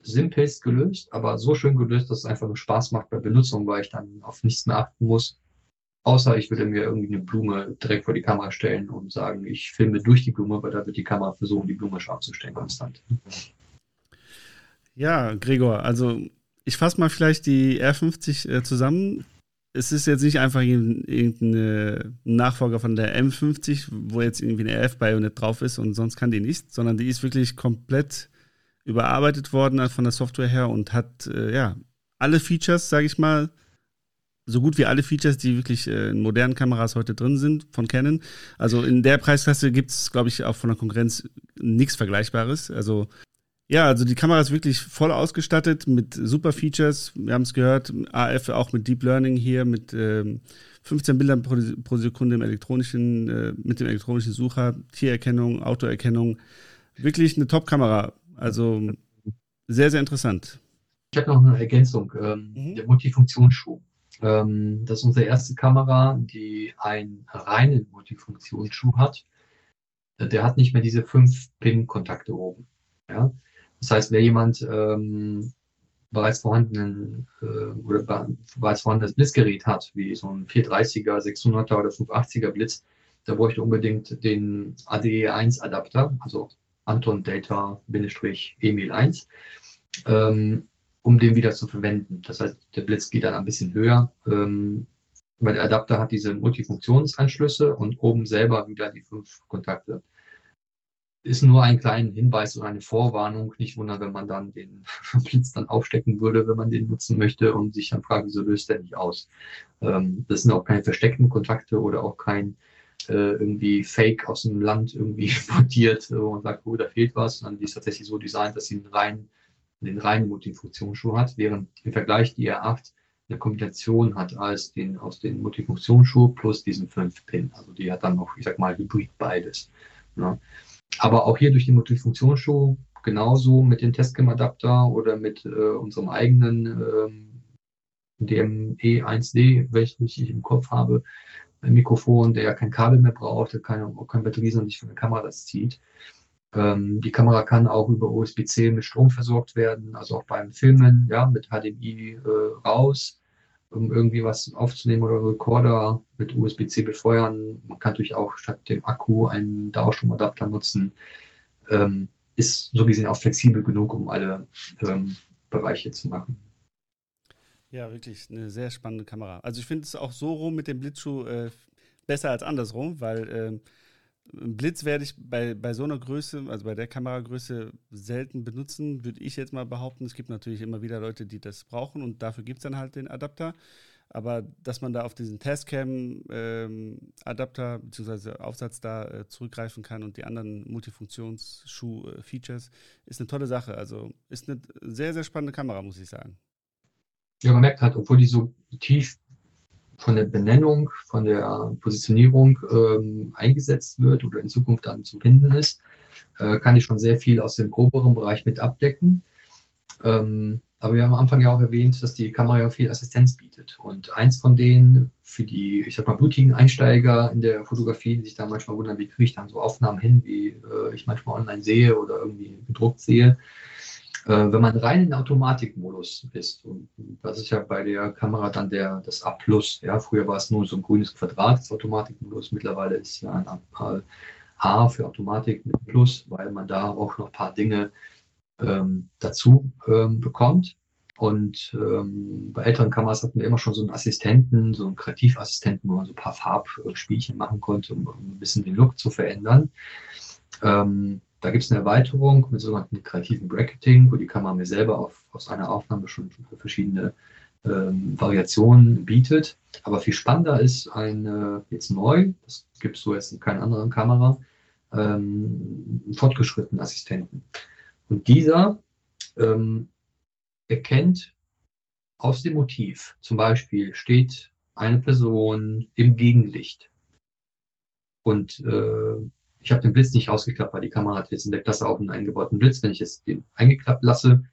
simpelst gelöst, aber so schön gelöst, dass es einfach nur Spaß macht bei Benutzung, weil ich dann auf nichts mehr achten muss. Außer ich würde mir irgendwie eine Blume direkt vor die Kamera stellen und sagen, ich filme durch die Blume, weil da wird die Kamera versuchen, die Blume scharf zu stellen, konstant. Ja, Gregor, also ich fasse mal vielleicht die R50 äh, zusammen es ist jetzt nicht einfach irgendein Nachfolger von der M50, wo jetzt irgendwie eine RF-Bayonet drauf ist und sonst kann die nicht, sondern die ist wirklich komplett überarbeitet worden von der Software her und hat äh, ja alle Features, sage ich mal, so gut wie alle Features, die wirklich äh, in modernen Kameras heute drin sind von Canon. Also in der Preisklasse gibt es, glaube ich, auch von der Konkurrenz nichts Vergleichbares. Also ja, also die Kamera ist wirklich voll ausgestattet mit super Features. Wir haben es gehört, AF auch mit Deep Learning hier, mit ähm, 15 Bildern pro, pro, Sekunde im elektronischen, äh, mit dem elektronischen Sucher, Tiererkennung, Autoerkennung. Wirklich eine Top-Kamera. Also sehr, sehr interessant. Ich habe noch eine Ergänzung. Ähm, mhm. Der Multifunktionsschuh. Ähm, das ist unsere erste Kamera, die einen reinen Multifunktionsschuh hat. Der hat nicht mehr diese fünf Pin-Kontakte oben. Ja? Das heißt, wer jemand ähm, bereits vorhandenen äh, oder bereits vorhandenes Blitzgerät hat, wie so ein 430er, 600er oder 580er Blitz, der bräuchte unbedingt den ADE1 Adapter, also Anton Delta Emil 1, ähm, um den wieder zu verwenden. Das heißt, der Blitz geht dann ein bisschen höher, ähm, weil der Adapter hat diese Multifunktionsanschlüsse und oben selber wieder die fünf Kontakte ist nur ein kleiner Hinweis oder eine Vorwarnung. Nicht wundern, wenn man dann den Blitz dann aufstecken würde, wenn man den nutzen möchte und sich dann fragt, wieso löst der nicht aus. Ähm, das sind auch keine versteckten Kontakte oder auch kein äh, irgendwie Fake aus dem Land irgendwie importiert äh, und sagt, oh, da fehlt was, sondern die ist tatsächlich so designt, dass sie einen reinen, den reinen Multifunktionsschuh hat, während im Vergleich die R8 eine Kombination hat als den aus den Multifunktionsschuh plus diesen 5-Pin. Also die hat dann noch, ich sag mal, Hybrid beides. Ne? Aber auch hier durch die Multifunktionsshow genauso mit dem Testcam-Adapter oder mit äh, unserem eigenen ähm, DME1D, welchen ich im Kopf habe, Mikrofon, der ja kein Kabel mehr braucht, der keine, auch keine Batterie, sondern sich von der Kamera das zieht. Ähm, die Kamera kann auch über USB-C mit Strom versorgt werden, also auch beim Filmen, ja, mit HDMI äh, raus, um irgendwie was aufzunehmen oder Recorder mit USB-C befeuern. Man kann natürlich auch statt dem Akku einen Dauerstromadapter nutzen. Ähm, ist so gesehen auch flexibel genug, um alle ähm, Bereiche zu machen. Ja, wirklich eine sehr spannende Kamera. Also ich finde es auch so rum mit dem Blitzschuh äh, besser als andersrum, weil äh, Blitz werde ich bei, bei so einer Größe, also bei der Kameragröße, selten benutzen, würde ich jetzt mal behaupten. Es gibt natürlich immer wieder Leute, die das brauchen und dafür gibt es dann halt den Adapter. Aber dass man da auf diesen Tascam-Adapter ähm, bzw. Aufsatz da äh, zurückgreifen kann und die anderen Multifunktionsschuh-Features, ist eine tolle Sache. Also ist eine sehr, sehr spannende Kamera, muss ich sagen. Ja, man merkt halt, obwohl die so tief von der Benennung, von der Positionierung ähm, eingesetzt wird oder in Zukunft dann zu finden ist, äh, kann ich schon sehr viel aus dem groberen Bereich mit abdecken. Ähm, aber wir haben am Anfang ja auch erwähnt, dass die Kamera ja viel Assistenz bietet. Und eins von denen für die, ich sag mal, blutigen Einsteiger in der Fotografie, die sich da manchmal wundern, wie kriege ich dann so Aufnahmen hin, wie äh, ich manchmal online sehe oder irgendwie gedruckt sehe, äh, wenn man rein in Automatikmodus ist, und das ist ja bei der Kamera dann der, das A+, ja, früher war es nur so ein grünes Quadrat, das Automatikmodus, mittlerweile ist ja ein A für Automatik mit Plus, weil man da auch noch ein paar Dinge ähm, dazu ähm, bekommt. Und ähm, bei älteren Kameras hatten wir immer schon so einen Assistenten, so einen Kreativassistenten, wo man so ein paar Farbspielchen machen konnte, um, um ein bisschen den Look zu verändern. Ähm, da gibt es eine Erweiterung mit sogenannten kreativen Bracketing, wo die Kamera mir selber auf, aus einer Aufnahme schon verschiedene ähm, Variationen bietet. Aber viel spannender ist eine, jetzt neu, das gibt es so jetzt in keiner anderen Kamera, ähm, einen fortgeschrittenen Assistenten. Und dieser ähm, erkennt aus dem Motiv, zum Beispiel steht eine Person im Gegenlicht und äh, ich habe den Blitz nicht ausgeklappt, weil die Kamera hat jetzt in der Klasse auch einen eingebauten Blitz. Wenn ich jetzt den eingeklappt lasse,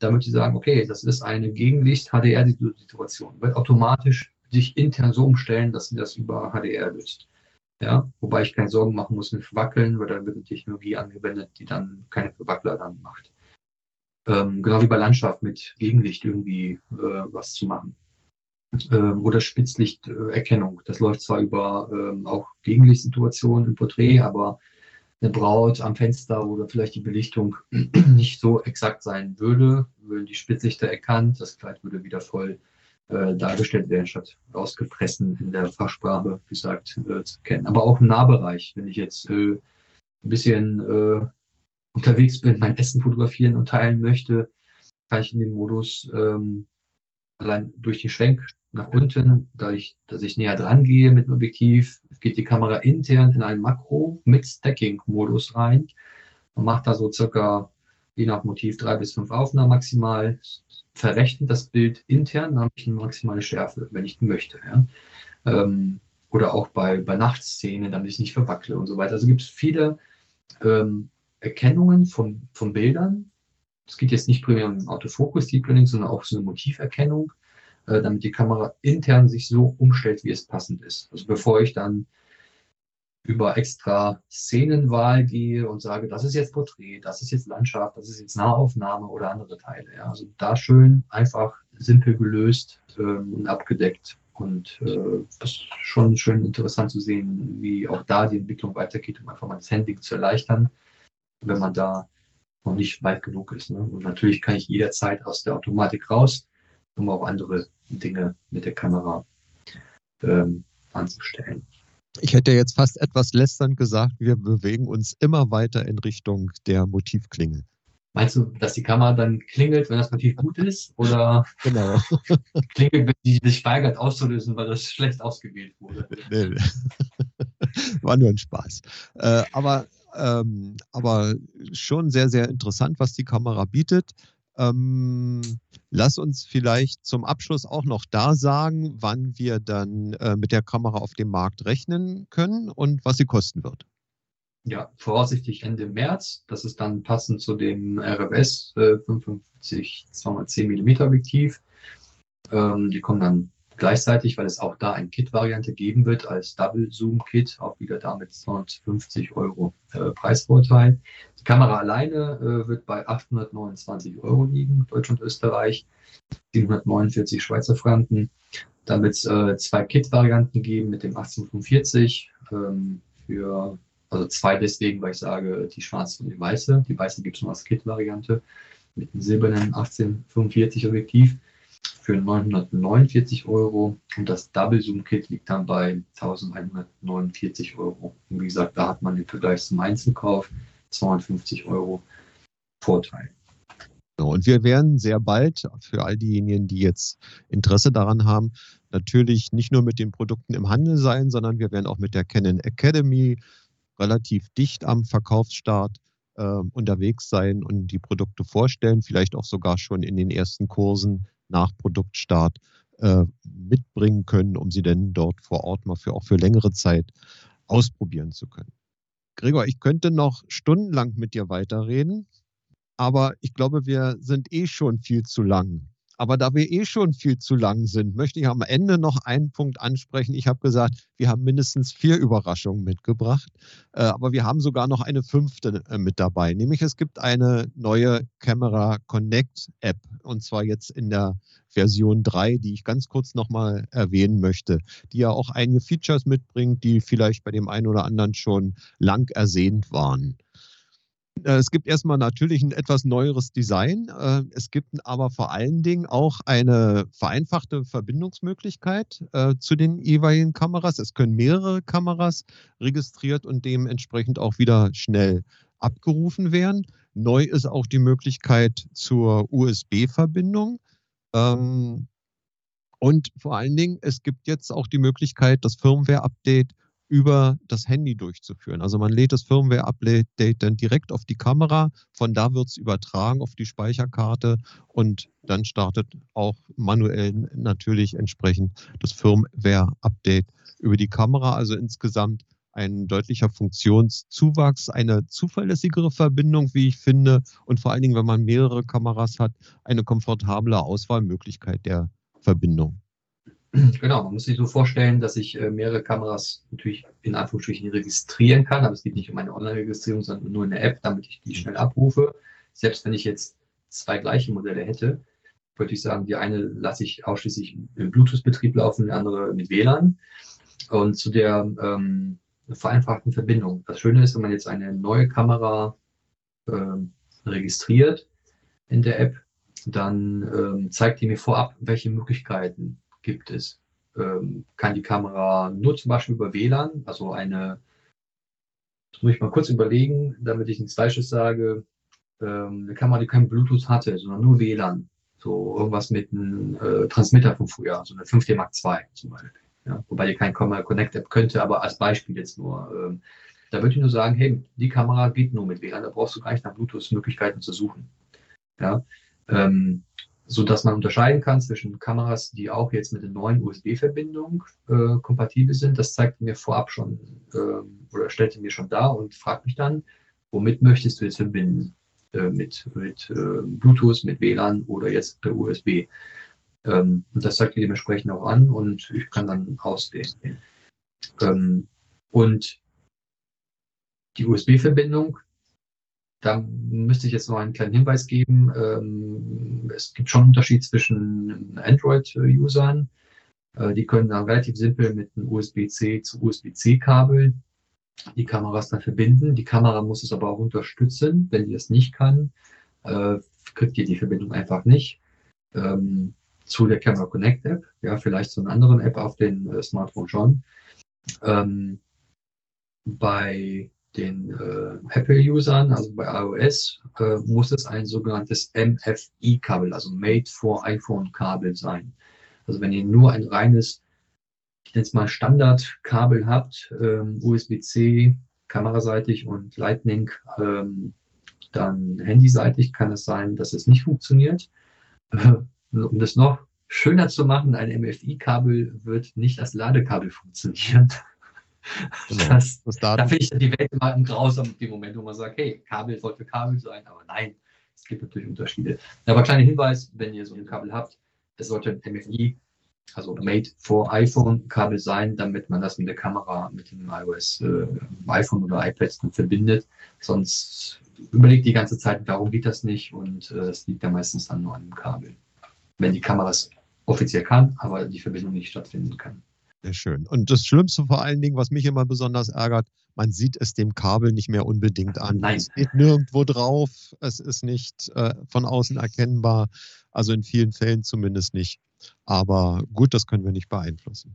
damit sie sagen, okay, das ist eine Gegenlicht-HDR-Situation. Wird automatisch sich intern so umstellen, dass sie das über HDR löst. Ja, wobei ich keine Sorgen machen muss mit Verwackeln, weil da wird eine Technologie angewendet, die dann keine Verwackler dann macht. Ähm, genau wie bei Landschaft mit Gegenlicht irgendwie äh, was zu machen ähm, oder Spitzlichterkennung. Das läuft zwar über ähm, auch Gegenlichtsituationen im Porträt, aber eine Braut am Fenster, wo vielleicht die Belichtung nicht so exakt sein würde, würden die Spitzlichter erkannt, das Kleid würde wieder voll äh, dargestellt werden, statt ausgefressen in der Fachsprache gesagt äh, zu kennen. Aber auch im Nahbereich, wenn ich jetzt äh, ein bisschen äh, unterwegs bin, mein Essen fotografieren und teilen möchte, kann ich in dem Modus ähm, allein durch den Schwenk nach unten, dadurch, dass ich näher dran gehe mit dem Objektiv, geht die Kamera intern in ein Makro mit Stacking-Modus rein und macht da so circa, je nach Motiv, drei bis fünf Aufnahmen maximal, verrechnet das Bild intern, dann habe ich eine maximale Schärfe, wenn ich möchte. Ja. Ähm, oder auch bei, bei Nachtszenen, damit ich nicht verwackle und so weiter. Also gibt es viele ähm, Erkennungen von, von Bildern. Es geht jetzt nicht primär um Autofokus Deep Learning, sondern auch so eine Motiverkennung äh, damit die Kamera intern sich so umstellt, wie es passend ist. Also bevor ich dann über extra Szenenwahl gehe und sage, das ist jetzt Porträt, das ist jetzt Landschaft, das ist jetzt Nahaufnahme oder andere Teile. Ja. Also da schön einfach simpel gelöst ähm, und abgedeckt. Und äh, das ist schon schön interessant zu sehen, wie auch da die Entwicklung weitergeht, um einfach mal das Handling zu erleichtern, wenn man da noch nicht weit genug ist. Ne? Und natürlich kann ich jederzeit aus der Automatik raus, um auch andere Dinge mit der Kamera ähm, anzustellen. Ich hätte jetzt fast etwas lästernd gesagt, wir bewegen uns immer weiter in Richtung der Motivklingel. Meinst du, dass die Kamera dann klingelt, wenn das Motiv gut ist? Oder genau. klingelt, wenn die sich weigert auszulösen, weil das schlecht ausgewählt wurde? Nee, War nur ein Spaß. Äh, aber, ähm, aber schon sehr, sehr interessant, was die Kamera bietet. Ähm, lass uns vielleicht zum Abschluss auch noch da sagen, wann wir dann äh, mit der Kamera auf dem Markt rechnen können und was sie kosten wird. Ja, voraussichtlich Ende März. Das ist dann passend zu dem RFS äh, 55 210 mm Objektiv. Ähm, die kommen dann Gleichzeitig, weil es auch da ein Kit-Variante geben wird als Double Zoom Kit, auch wieder damit 250 Euro äh, Preisvorteil. Die Kamera alleine äh, wird bei 829 Euro liegen, Deutschland, Österreich, 749 Schweizer Franken. Dann wird es äh, zwei Kit-Varianten geben mit dem 1845 ähm, für, also zwei deswegen, weil ich sage, die schwarze und die weiße. Die weiße gibt es nur als Kit-Variante mit dem silbernen 1845 Objektiv für 949 Euro und das Double Zoom Kit liegt dann bei 1149 Euro. Und wie gesagt, da hat man im Vergleich zum Einzelkauf 250 Euro Vorteil. Und wir werden sehr bald für all diejenigen, die jetzt Interesse daran haben, natürlich nicht nur mit den Produkten im Handel sein, sondern wir werden auch mit der Canon Academy relativ dicht am Verkaufsstart äh, unterwegs sein und die Produkte vorstellen, vielleicht auch sogar schon in den ersten Kursen nach Produktstart äh, mitbringen können, um sie denn dort vor Ort mal für auch für längere Zeit ausprobieren zu können. Gregor, ich könnte noch stundenlang mit dir weiterreden, aber ich glaube, wir sind eh schon viel zu lang. Aber da wir eh schon viel zu lang sind, möchte ich am Ende noch einen Punkt ansprechen. Ich habe gesagt, wir haben mindestens vier Überraschungen mitgebracht, äh, aber wir haben sogar noch eine fünfte äh, mit dabei. Nämlich es gibt eine neue Camera Connect App und zwar jetzt in der Version 3, die ich ganz kurz nochmal erwähnen möchte, die ja auch einige Features mitbringt, die vielleicht bei dem einen oder anderen schon lang ersehnt waren. Äh, es gibt erstmal natürlich ein etwas neueres Design. Äh, es gibt aber vor allen Dingen auch eine vereinfachte Verbindungsmöglichkeit äh, zu den jeweiligen Kameras. Es können mehrere Kameras registriert und dementsprechend auch wieder schnell abgerufen werden. Neu ist auch die Möglichkeit zur USB-Verbindung. Ähm, und vor allen Dingen, es gibt jetzt auch die Möglichkeit, das Firmware-Update über das Handy durchzuführen. Also man lädt das Firmware-Update dann direkt auf die Kamera, von da wird es übertragen auf die Speicherkarte und dann startet auch manuell natürlich entsprechend das Firmware-Update über die Kamera. Also insgesamt ein deutlicher Funktionszuwachs, eine zuverlässigere Verbindung, wie ich finde, und vor allen Dingen, wenn man mehrere Kameras hat, eine komfortable Auswahlmöglichkeit der Verbindung. Genau, man muss sich so vorstellen, dass ich äh, mehrere Kameras natürlich in Anführungsstrichen registrieren kann, aber es geht nicht um eine Online-Registrierung, sondern nur in der App, damit ich die schnell abrufe. Selbst wenn ich jetzt zwei gleiche Modelle hätte, würde ich sagen, die eine lasse ich ausschließlich im Bluetooth-Betrieb laufen, die andere mit WLAN. Und zu der ähm, vereinfachten Verbindung. Das Schöne ist, wenn man jetzt eine neue Kamera ähm, registriert in der App, dann ähm, zeigt die mir vorab, welche Möglichkeiten gibt es. Ähm, kann die Kamera nur zum Beispiel über WLAN, also eine, das muss ich mal kurz überlegen, damit ich nichts Falsches sage, ähm, eine Kamera, die kein Bluetooth hatte, sondern nur WLAN. So irgendwas mit einem äh, Transmitter von früher, so eine 5D Mark II zum Beispiel. Ja, wobei die kein Camera Connect App könnte, aber als Beispiel jetzt nur. Ähm, da würde ich nur sagen, hey, die Kamera geht nur mit WLAN, da brauchst du gar nicht nach Bluetooth-Möglichkeiten zu suchen. Ja, ähm, so dass man unterscheiden kann zwischen Kameras, die auch jetzt mit der neuen USB-Verbindung äh, kompatibel sind. Das zeigt mir vorab schon äh, oder stellte mir schon dar und fragt mich dann, womit möchtest du jetzt verbinden? Äh, mit mit äh, Bluetooth, mit WLAN oder jetzt per USB. Ähm, und das zeigt mir dementsprechend auch an und ich kann dann auswählen. Ähm, und die USB-Verbindung da müsste ich jetzt noch einen kleinen Hinweis geben. Ähm, es gibt schon einen Unterschied zwischen Android-Usern. Äh, die können dann relativ simpel mit einem USB-C zu USB-C-Kabel die Kameras dann verbinden. Die Kamera muss es aber auch unterstützen. Wenn die das nicht kann, äh, kriegt ihr die Verbindung einfach nicht. Ähm, zu der Camera Connect App, ja, vielleicht zu einer anderen App auf den äh, Smartphone schon. Ähm, bei den äh, Apple-Usern, also bei iOS, äh, muss es ein sogenanntes MFI-Kabel, also Made for iPhone-Kabel sein. Also wenn ihr nur ein reines, ich nenne es mal Standard-Kabel habt, ähm, USB-C, kameraseitig und Lightning, ähm, dann handyseitig kann es sein, dass es nicht funktioniert. Äh, um das noch schöner zu machen, ein MFI-Kabel wird nicht als Ladekabel funktionieren. Genau. Das, das da finde ich die Welt immer im Grausam dem Moment, wo man sagt, hey, Kabel sollte Kabel sein, aber nein, es gibt natürlich Unterschiede. Aber kleiner Hinweis, wenn ihr so ein Kabel habt, es sollte ein MFI also made for iPhone Kabel sein, damit man das mit der Kamera, mit dem iOS, äh, iPhone oder iPad dann verbindet. Sonst überlegt die ganze Zeit, warum geht das nicht und äh, es liegt ja meistens dann nur an dem Kabel. Wenn die Kamera es offiziell kann, aber die Verbindung nicht stattfinden kann. Sehr schön. Und das Schlimmste vor allen Dingen, was mich immer besonders ärgert, man sieht es dem Kabel nicht mehr unbedingt an. Nein. Es steht nirgendwo drauf, es ist nicht äh, von außen erkennbar, also in vielen Fällen zumindest nicht. Aber gut, das können wir nicht beeinflussen.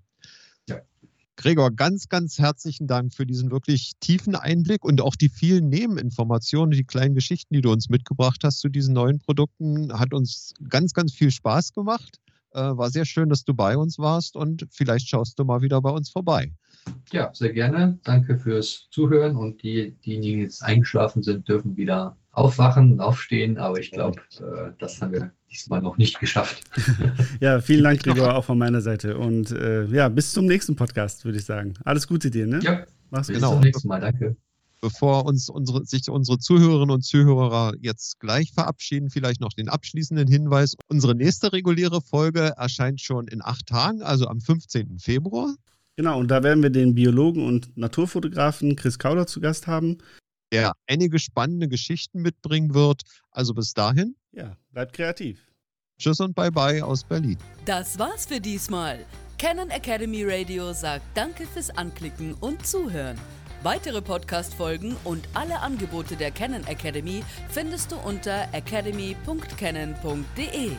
Ja. Gregor, ganz, ganz herzlichen Dank für diesen wirklich tiefen Einblick und auch die vielen Nebeninformationen, die kleinen Geschichten, die du uns mitgebracht hast zu diesen neuen Produkten. Hat uns ganz, ganz viel Spaß gemacht. Äh, war sehr schön, dass du bei uns warst und vielleicht schaust du mal wieder bei uns vorbei. Ja, sehr gerne. Danke fürs Zuhören und die, diejenigen, die jetzt eingeschlafen sind, dürfen wieder aufwachen und aufstehen. Aber ich glaube, äh, das haben wir diesmal noch nicht geschafft. ja, vielen Dank, Gregor, auch von meiner Seite. Und äh, ja, bis zum nächsten Podcast, würde ich sagen. Alles Gute dir, ne? Ja, mach's bis gut. Genau. zum nächsten Mal. Danke. Bevor uns unsere, sich unsere Zuhörerinnen und Zuhörer jetzt gleich verabschieden, vielleicht noch den abschließenden Hinweis. Unsere nächste reguläre Folge erscheint schon in acht Tagen, also am 15. Februar. Genau, und da werden wir den Biologen und Naturfotografen Chris Kauder zu Gast haben. der einige spannende Geschichten mitbringen wird. Also bis dahin, Ja, bleibt kreativ. tschüss und bye bye aus Berlin. Das war's für diesmal. Canon Academy Radio sagt Danke fürs Anklicken und Zuhören. Weitere Podcast-Folgen und alle Angebote der Canon Academy findest du unter academy.canon.de.